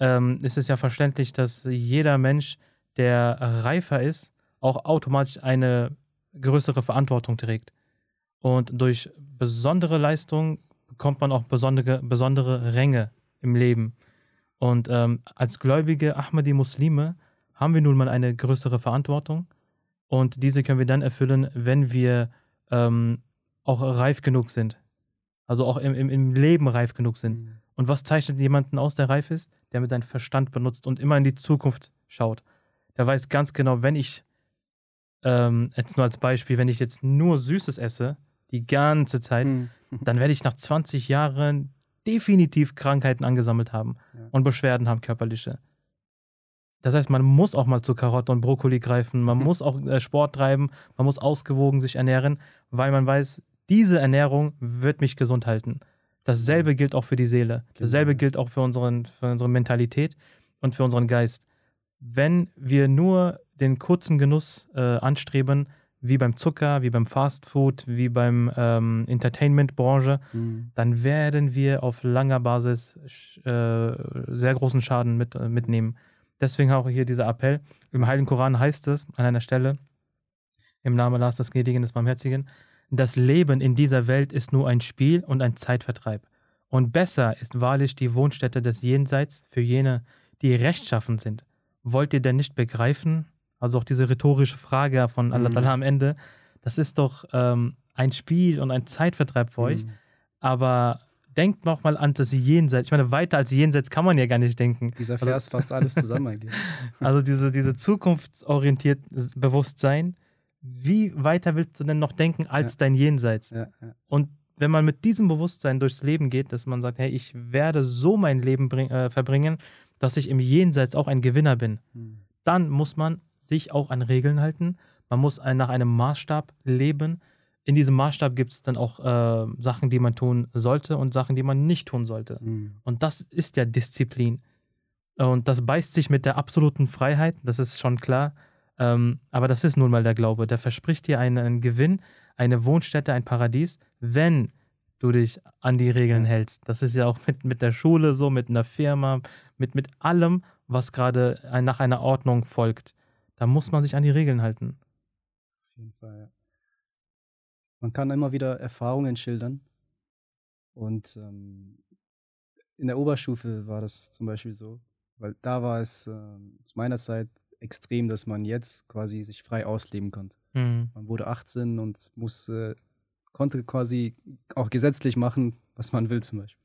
ähm, ist es ja verständlich, dass jeder Mensch, der reifer ist, auch automatisch eine größere Verantwortung trägt. Und durch besondere Leistung bekommt man auch besondere, besondere Ränge im Leben. Und ähm, als gläubige Ahmadi-Muslime haben wir nun mal eine größere Verantwortung. Und diese können wir dann erfüllen, wenn wir ähm, auch reif genug sind. Also auch im, im, im Leben reif genug sind. Und was zeichnet jemanden aus, der reif ist? Der mit seinem Verstand benutzt und immer in die Zukunft schaut. Der weiß ganz genau, wenn ich, ähm, jetzt nur als Beispiel, wenn ich jetzt nur Süßes esse, die ganze Zeit, Hm. dann werde ich nach 20 Jahren definitiv Krankheiten angesammelt haben Ja. und Beschwerden haben, körperliche. Das heißt, man muss auch mal zu Karotte und Brokkoli greifen, man Mhm. [LAUGHS] muss auch äh, Sport treiben, man muss ausgewogen sich ernähren, weil man weiß, diese Ernährung wird mich gesund halten. Dasselbe gilt auch für die Seele. Dasselbe Genau. gilt auch für, unseren, für unsere Mentalität und für unseren Geist. Wenn wir nur den kurzen Genuss äh, anstreben, wie beim Zucker, wie beim Fastfood, wie beim ähm, Entertainment-Branche, Hm. dann werden wir auf langer Basis äh, sehr großen Schaden mit, äh, mitnehmen. Deswegen auch hier dieser Appell. Im Heiligen Koran heißt es an einer Stelle, im Namen Allahs des Gnädigen, des Barmherzigen, das Leben in dieser Welt ist nur ein Spiel und ein Zeitvertreib. Und besser ist wahrlich die Wohnstätte des Jenseits für jene, die rechtschaffen sind. Wollt ihr denn nicht begreifen? Also auch diese rhetorische Frage von Allah Mhm. Ta'ala am Ende, das ist doch ähm, ein Spiel und ein Zeitvertreib für euch. Hm. Aber denkt noch mal an das Jenseits. Ich meine, weiter als Jenseits kann man ja gar nicht denken. Dieser Vers fasst alles zusammen eigentlich. [LAUGHS] Also diese, diese zukunftsorientiert Bewusstsein. Wie weiter willst du denn noch denken als dein Jenseits? Ja, ja. Und wenn man mit diesem Bewusstsein durchs Leben geht, dass man sagt, hey, ich werde so mein Leben bring, äh, verbringen, dass ich im Jenseits auch ein Gewinner bin, Hm. dann muss man sich auch an Regeln halten. Man muss ein, nach einem Maßstab leben. In diesem Maßstab gibt es dann auch äh, Sachen, die man tun sollte und Sachen, die man nicht tun sollte. Hm. Und das ist ja Disziplin. Und das beißt sich mit der absoluten Freiheit, das ist schon klar. Ähm, aber das ist nun mal der Glaube. Der verspricht dir einen, einen Gewinn, eine Wohnstätte, ein Paradies, wenn du dich an die Regeln hältst. Das ist ja auch mit, mit der Schule so, mit einer Firma, mit, mit allem, was gerade nach einer Ordnung folgt. Da muss man sich an die Regeln halten. Auf jeden Fall, ja. Man kann immer wieder Erfahrungen schildern. Und ähm, in der Oberstufe war das zum Beispiel so, weil da war es ähm, zu meiner Zeit extrem, dass man jetzt quasi sich frei ausleben konnte. Mhm. Man wurde 18 und musste, konnte quasi auch gesetzlich machen, was man will zum Beispiel.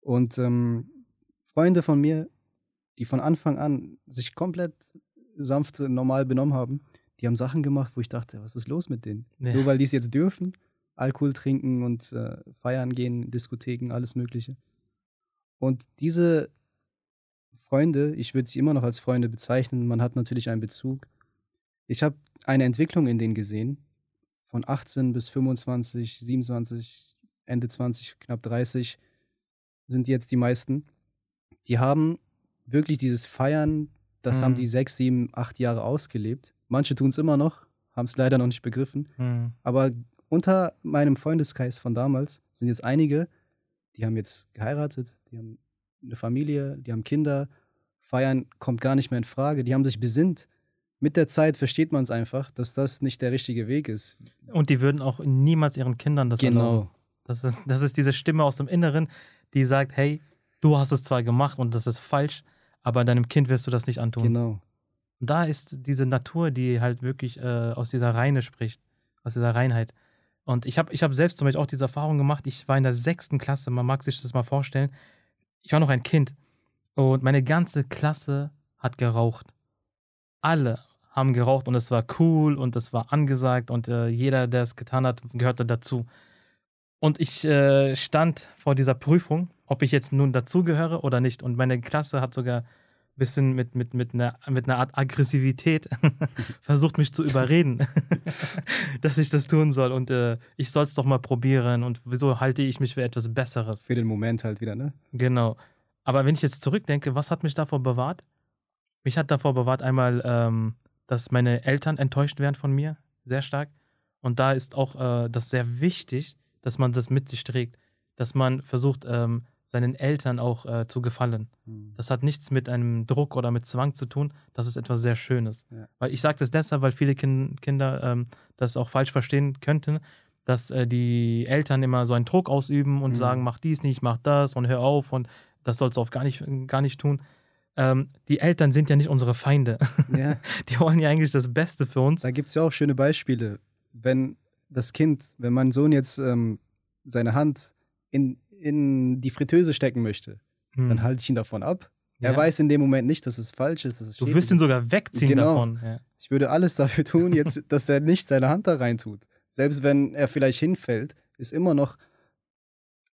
Und ähm, Freunde von mir, die von Anfang an sich komplett sanft normal benommen haben, die haben Sachen gemacht, wo ich dachte, was ist los mit denen? Ja. Nur weil die es jetzt dürfen, Alkohol trinken und äh, feiern gehen, Diskotheken, alles Mögliche. Und diese Freunde, ich würde sie immer noch als Freunde bezeichnen, man hat natürlich einen Bezug. Ich habe eine Entwicklung in denen gesehen, von 18 bis 25, 27, Ende 20, knapp 30 sind jetzt die meisten. Die haben wirklich dieses Feiern, das Mhm. haben die sechs, sieben, acht Jahre ausgelebt. Manche tun es immer noch, haben es leider noch nicht begriffen. Mhm. Aber unter meinem Freundeskreis von damals sind jetzt einige, die haben jetzt geheiratet, die haben eine Familie, die haben Kinder. Feiern kommt gar nicht mehr in Frage. Die haben sich besinnt. Mit der Zeit versteht man es einfach, dass das nicht der richtige Weg ist. Und die würden auch niemals ihren Kindern das erlauben. Das ist, das ist diese Stimme aus dem Inneren, die sagt, hey, du hast es zwar gemacht und das ist falsch, aber deinem Kind wirst du das nicht antun. Genau. Und da ist diese Natur, die halt wirklich äh, aus dieser Reine spricht, aus dieser Reinheit. Und ich habe ich hab selbst zum Beispiel auch diese Erfahrung gemacht. Ich war in der sechsten Klasse, man mag sich das mal vorstellen. Ich war noch ein Kind und meine ganze Klasse hat geraucht. Alle haben geraucht und es war cool und es war angesagt und äh, jeder, der es getan hat, gehörte dazu. Und ich äh, stand vor dieser Prüfung, ob ich jetzt nun dazugehöre oder nicht. Und meine Klasse hat sogar bisschen mit, mit, mit, einer, mit einer Art Aggressivität [LAUGHS] versucht, mich zu überreden, [LAUGHS] dass ich das tun soll. Und äh, ich soll es doch mal probieren. Und wieso halte ich mich für etwas Besseres? Für den Moment halt wieder, ne? Genau. Aber wenn ich jetzt zurückdenke, was hat mich davor bewahrt? Mich hat davor bewahrt einmal, ähm, dass meine Eltern enttäuscht werden von mir, sehr stark. Und da ist auch äh, das sehr wichtig, dass man das mit sich trägt, dass man versucht, ähm, seinen Eltern auch äh, zu gefallen. Mhm. Das hat nichts mit einem Druck oder mit Zwang zu tun. Das ist etwas sehr Schönes. Ja. Weil ich sage das deshalb, weil viele kind, Kinder ähm, das auch falsch verstehen könnten, dass äh, die Eltern immer so einen Druck ausüben und mhm. sagen, mach dies nicht, mach das und hör auf und das sollst du auch gar nicht, gar nicht tun. Ähm, die Eltern sind ja nicht unsere Feinde. [LAUGHS] Ja. die wollen ja eigentlich das Beste für uns. Da gibt es ja auch schöne Beispiele. Wenn das Kind, wenn mein Sohn jetzt ähm, seine Hand in in die Fritteuse stecken möchte, hm. dann halte ich ihn davon ab. Ja. Er weiß in dem Moment nicht, dass es falsch ist. Dass du wirst ihn sogar wegziehen genau. davon. Ja. Ich würde alles dafür tun, jetzt, [LAUGHS] dass er nicht seine Hand da rein tut. Selbst wenn er vielleicht hinfällt, ist immer noch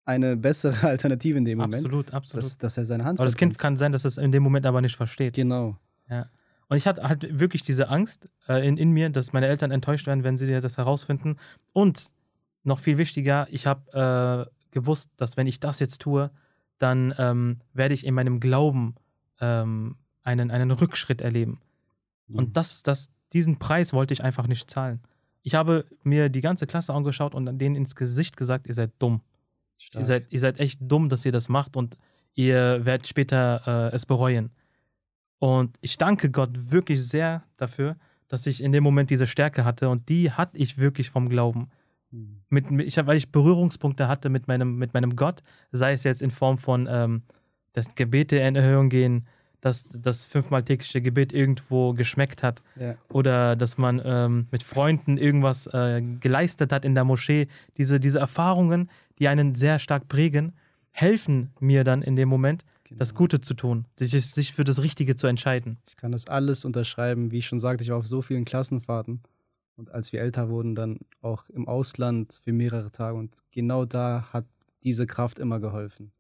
eine bessere [LAUGHS] Alternative in dem Moment. Absolut, absolut. Dass, dass er seine Hand Aber das Kind kann sein, dass es in dem Moment aber nicht versteht. Genau. Ja. Und ich hatte halt wirklich diese Angst äh, in, in mir, dass meine Eltern enttäuscht werden, wenn sie das herausfinden. Und noch viel wichtiger, ich habe äh, gewusst, dass wenn ich das jetzt tue, dann ähm, werde ich in meinem Glauben ähm, einen, einen Rückschritt erleben. Mhm. Und das, das, diesen Preis wollte ich einfach nicht zahlen. Ich habe mir die ganze Klasse angeschaut und denen ins Gesicht gesagt, ihr seid dumm. Ihr seid, ihr seid echt dumm, dass ihr das macht und ihr werdet später äh, es bereuen. Und ich danke Gott wirklich sehr dafür, dass ich in dem Moment diese Stärke hatte und die hatte ich wirklich vom Glauben. Mhm. Mit, mit, ich, weil ich Berührungspunkte hatte mit meinem, mit meinem Gott, sei es jetzt in Form von, ähm, dass Gebete in Erhöhung gehen, dass das fünfmal tägliche Gebet irgendwo geschmeckt hat ja. oder dass man ähm, mit Freunden irgendwas äh, geleistet hat in der Moschee. Diese, diese Erfahrungen, die einen sehr stark prägen, helfen mir dann in dem Moment, genau. das Gute zu tun, sich, sich für das Richtige zu entscheiden. Ich kann das alles unterschreiben. Wie ich schon sagte, ich war auf so vielen Klassenfahrten. Und als wir älter wurden, dann auch im Ausland für mehrere Tage. Und genau da hat diese Kraft immer geholfen.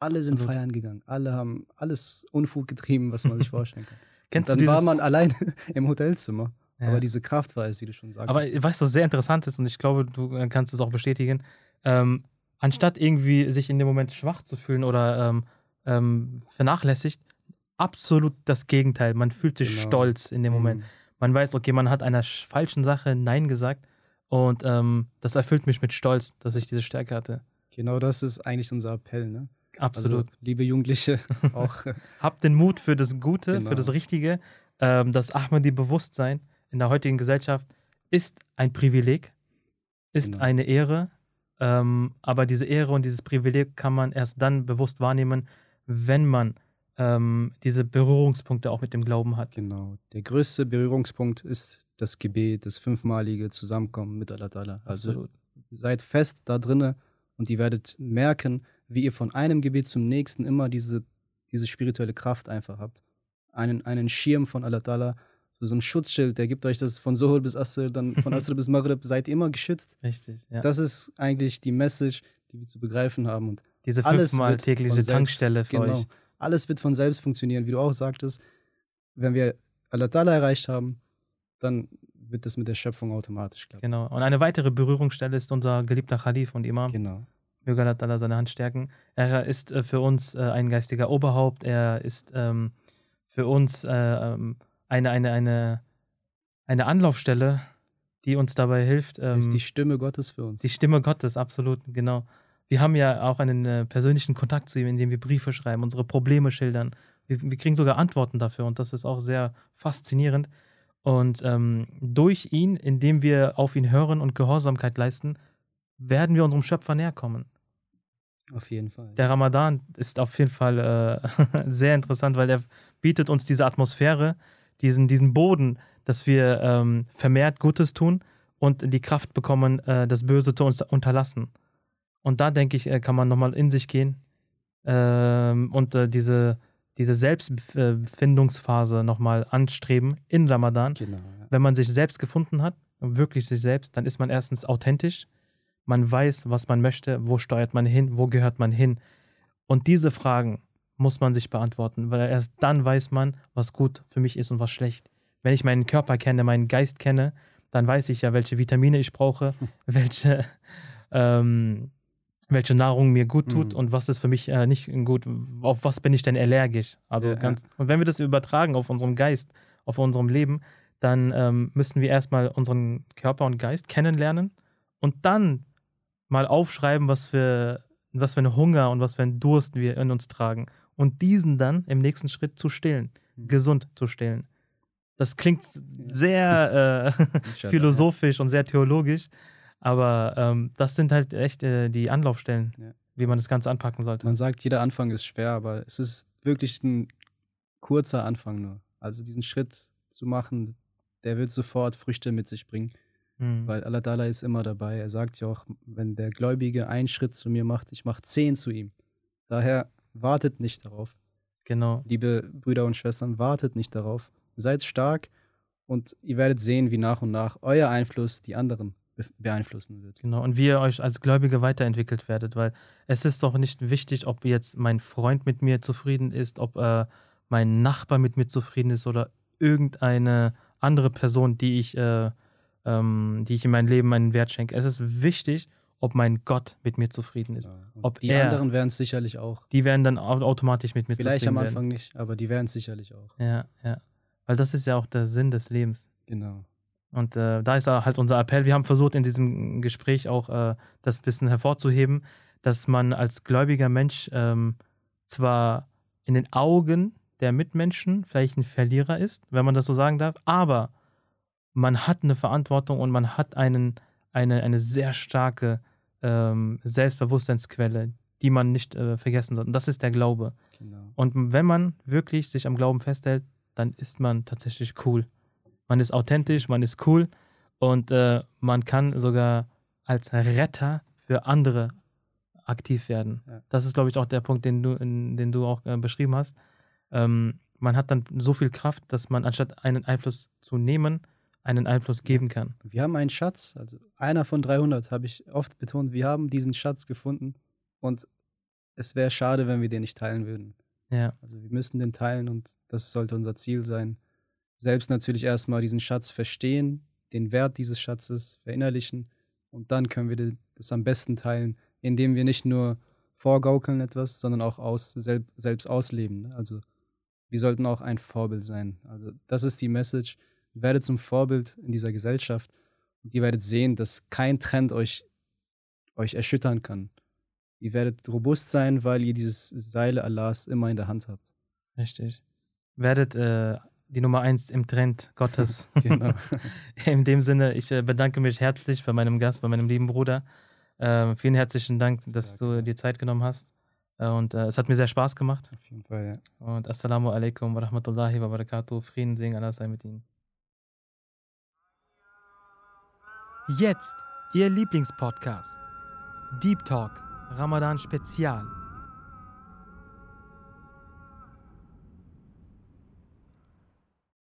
Alle sind Absolut. feiern gegangen. Alle haben alles Unfug getrieben, was man sich [LAUGHS] vorstellen kann. Kennst und dann war man allein [LAUGHS] im Hotelzimmer. Ja. Aber diese Kraft war es, wie du schon sagst. Aber weißt du, was sehr interessant ist, und ich glaube, du äh, kannst es auch bestätigen, ähm, anstatt irgendwie sich in dem Moment schwach zu fühlen oder ähm, ähm, vernachlässigt, absolut das Gegenteil. Man fühlt sich genau. stolz in dem Moment. Mhm man weiß, okay, man hat einer falschen Sache Nein gesagt und ähm, das erfüllt mich mit Stolz, dass ich diese Stärke hatte. Genau das ist eigentlich unser Appell, ne? Absolut. Also, liebe Jugendliche, [LAUGHS] auch. Habt den Mut für das Gute, genau. für das Richtige. Ähm, das Ahmadi-Bewusstsein in der heutigen Gesellschaft ist ein Privileg, ist genau. eine Ehre. Ähm, aber diese Ehre und dieses Privileg kann man erst dann bewusst wahrnehmen, wenn man ähm, diese Berührungspunkte auch mit dem Glauben hat. Genau. Der größte Berührungspunkt ist das Gebet, das fünfmalige Zusammenkommen mit Allah Ta'ala. Also Absolut. seid fest da drinne und ihr werdet merken, wie ihr von einem Gebet zum nächsten immer diese, diese spirituelle Kraft einfach habt. Einen, einen Schirm von Allah Ta'ala, so, so ein Schutzschild, der gibt euch das von Sohul bis Asr, dann von [LAUGHS] Asr bis Maghrib, seid ihr immer geschützt. Richtig, ja. Das ist eigentlich die Message, die wir zu begreifen haben. Und diese fünfmal tägliche Tankstelle für genau. euch. Alles wird von selbst funktionieren, wie du auch sagtest. Wenn wir Allah Ta'ala erreicht haben, dann wird das mit der Schöpfung automatisch klappen. Genau. Und eine weitere Berührungsstelle ist unser geliebter Khalif und Imam. Genau. Möge Allah seine Hand stärken. Er ist äh, für uns äh, ein geistiger Oberhaupt. Er ist ähm, für uns äh, ähm, eine, eine, eine, eine Anlaufstelle, die uns dabei hilft. Ähm, ist die Stimme Gottes für uns. Die Stimme Gottes, absolut, genau wir haben ja auch einen äh, persönlichen Kontakt zu ihm, indem wir Briefe schreiben, unsere Probleme schildern. Wir, wir kriegen sogar Antworten dafür und das ist auch sehr faszinierend. Und ähm, durch ihn, indem wir auf ihn hören und Gehorsamkeit leisten, werden wir unserem Schöpfer näher kommen. Auf jeden Fall. Der Ramadan ist auf jeden Fall äh, [LAUGHS] sehr interessant, weil er bietet uns diese Atmosphäre, diesen, diesen Boden, dass wir ähm, vermehrt Gutes tun und die Kraft bekommen, äh, das Böse zu uns unterlassen. Und da denke ich, äh, kann man nochmal in sich gehen ähm, und äh, diese, diese Selbstfindungsphase nochmal anstreben in Ramadan. Genau. Ja. Wenn man sich selbst gefunden hat, wirklich sich selbst, dann ist man erstens authentisch, man weiß, was man möchte, wo steuert man hin, wo gehört man hin. Und diese Fragen muss man sich beantworten, weil erst dann weiß man, was gut für mich ist und was schlecht. Wenn ich meinen Körper kenne, meinen Geist kenne, dann weiß ich ja, welche Vitamine ich brauche, [LAUGHS] welche, ähm, welche Nahrung mir gut tut Mhm. und was ist für mich äh, nicht gut. Auf was bin ich denn allergisch? Also Ja, ganz. Und wenn wir das übertragen auf unserem Geist, auf unserem Leben, dann ähm, müssen wir erstmal unseren Körper und Geist kennenlernen und dann mal aufschreiben, was für, was für einen Hunger und was für einen Durst wir in uns tragen. Und diesen dann im nächsten Schritt zu stillen, Mhm. gesund zu stillen. Das klingt sehr äh, philosophisch und sehr theologisch, aber ähm, das sind halt echt äh, die Anlaufstellen, Ja. wie man das Ganze anpacken sollte. Man sagt, jeder Anfang ist schwer, aber es ist wirklich ein kurzer Anfang nur. Also diesen Schritt zu machen, der wird sofort Früchte mit sich bringen, Mhm. weil Allah Dala ist immer dabei. Er sagt ja auch, wenn der Gläubige einen Schritt zu mir macht, ich mache zehn zu ihm. Daher wartet nicht darauf. Genau. Liebe Brüder und Schwestern, wartet nicht darauf. Seid stark und ihr werdet sehen, wie nach und nach euer Einfluss die anderen be beeinflussen wird. Genau, und wie ihr euch als Gläubige weiterentwickelt werdet, weil es ist doch nicht wichtig, ob jetzt mein Freund mit mir zufrieden ist, ob äh, mein Nachbar mit mir zufrieden ist oder irgendeine andere Person, die ich, äh, ähm, die ich in meinem Leben einen Wert schenke. Es ist wichtig, ob mein Gott mit mir zufrieden ist. Ja. Ob die er- anderen werden es sicherlich auch. Die werden dann au- automatisch mit mir Vielleicht zufrieden am Anfang werden. nicht, aber die werden es sicherlich auch. Ja, ja. Weil das ist ja auch der Sinn des Lebens. Genau. Und äh, da ist halt unser Appell. Wir haben versucht, in diesem Gespräch auch äh, das bisschen hervorzuheben, dass man als gläubiger Mensch ähm, zwar in den Augen der Mitmenschen vielleicht ein Verlierer ist, wenn man das so sagen darf, aber man hat eine Verantwortung und man hat einen, eine, eine sehr starke ähm, Selbstbewusstseinsquelle, die man nicht äh, vergessen sollte. Und das ist der Glaube. genau. Und wenn man wirklich sich am Glauben festhält, dann ist man tatsächlich cool. Man ist authentisch, man ist cool und äh, man kann sogar als Retter für andere aktiv werden. Ja. Das ist, glaube ich, auch der Punkt, den du, in, den du auch äh, beschrieben hast. Ähm, man hat dann so viel Kraft, dass man anstatt einen Einfluss zu nehmen, einen Einfluss geben kann. Wir haben einen Schatz, also einer von 300, habe ich oft betont. Wir haben diesen Schatz gefunden und es wäre schade, wenn wir den nicht teilen würden. Ja, Also wir müssen den teilen und das sollte unser Ziel sein. Selbst natürlich erstmal diesen Schatz verstehen, den Wert dieses Schatzes verinnerlichen und dann können wir das am besten teilen, indem wir nicht nur vorgaukeln etwas, sondern auch aus, selb, selbst ausleben. Also wir sollten auch ein Vorbild sein. Also das ist die Message. Werdet zum Vorbild in dieser Gesellschaft und ihr werdet sehen, dass kein Trend euch, euch erschüttern kann. Ihr werdet robust sein, weil ihr dieses Seil Allahs immer in der Hand habt. richtig. Werdet äh, die Nummer eins im Trend Gottes. [LAUGHS] Genau. [LAUGHS] In dem Sinne, ich äh, bedanke mich herzlich bei meinem Gast, bei meinem lieben Bruder. Ähm, vielen herzlichen Dank, dass Sehr du dir Zeit genommen hast. Äh, und äh, es hat mir sehr Spaß gemacht. Auf jeden Fall, ja. Und Assalamu alaikum wa rahmatullahi wa barakatuh. Frieden, Segen, Allah sei mit Ihnen. Jetzt Ihr Lieblingspodcast. Deep Talk, Ramadan Spezial.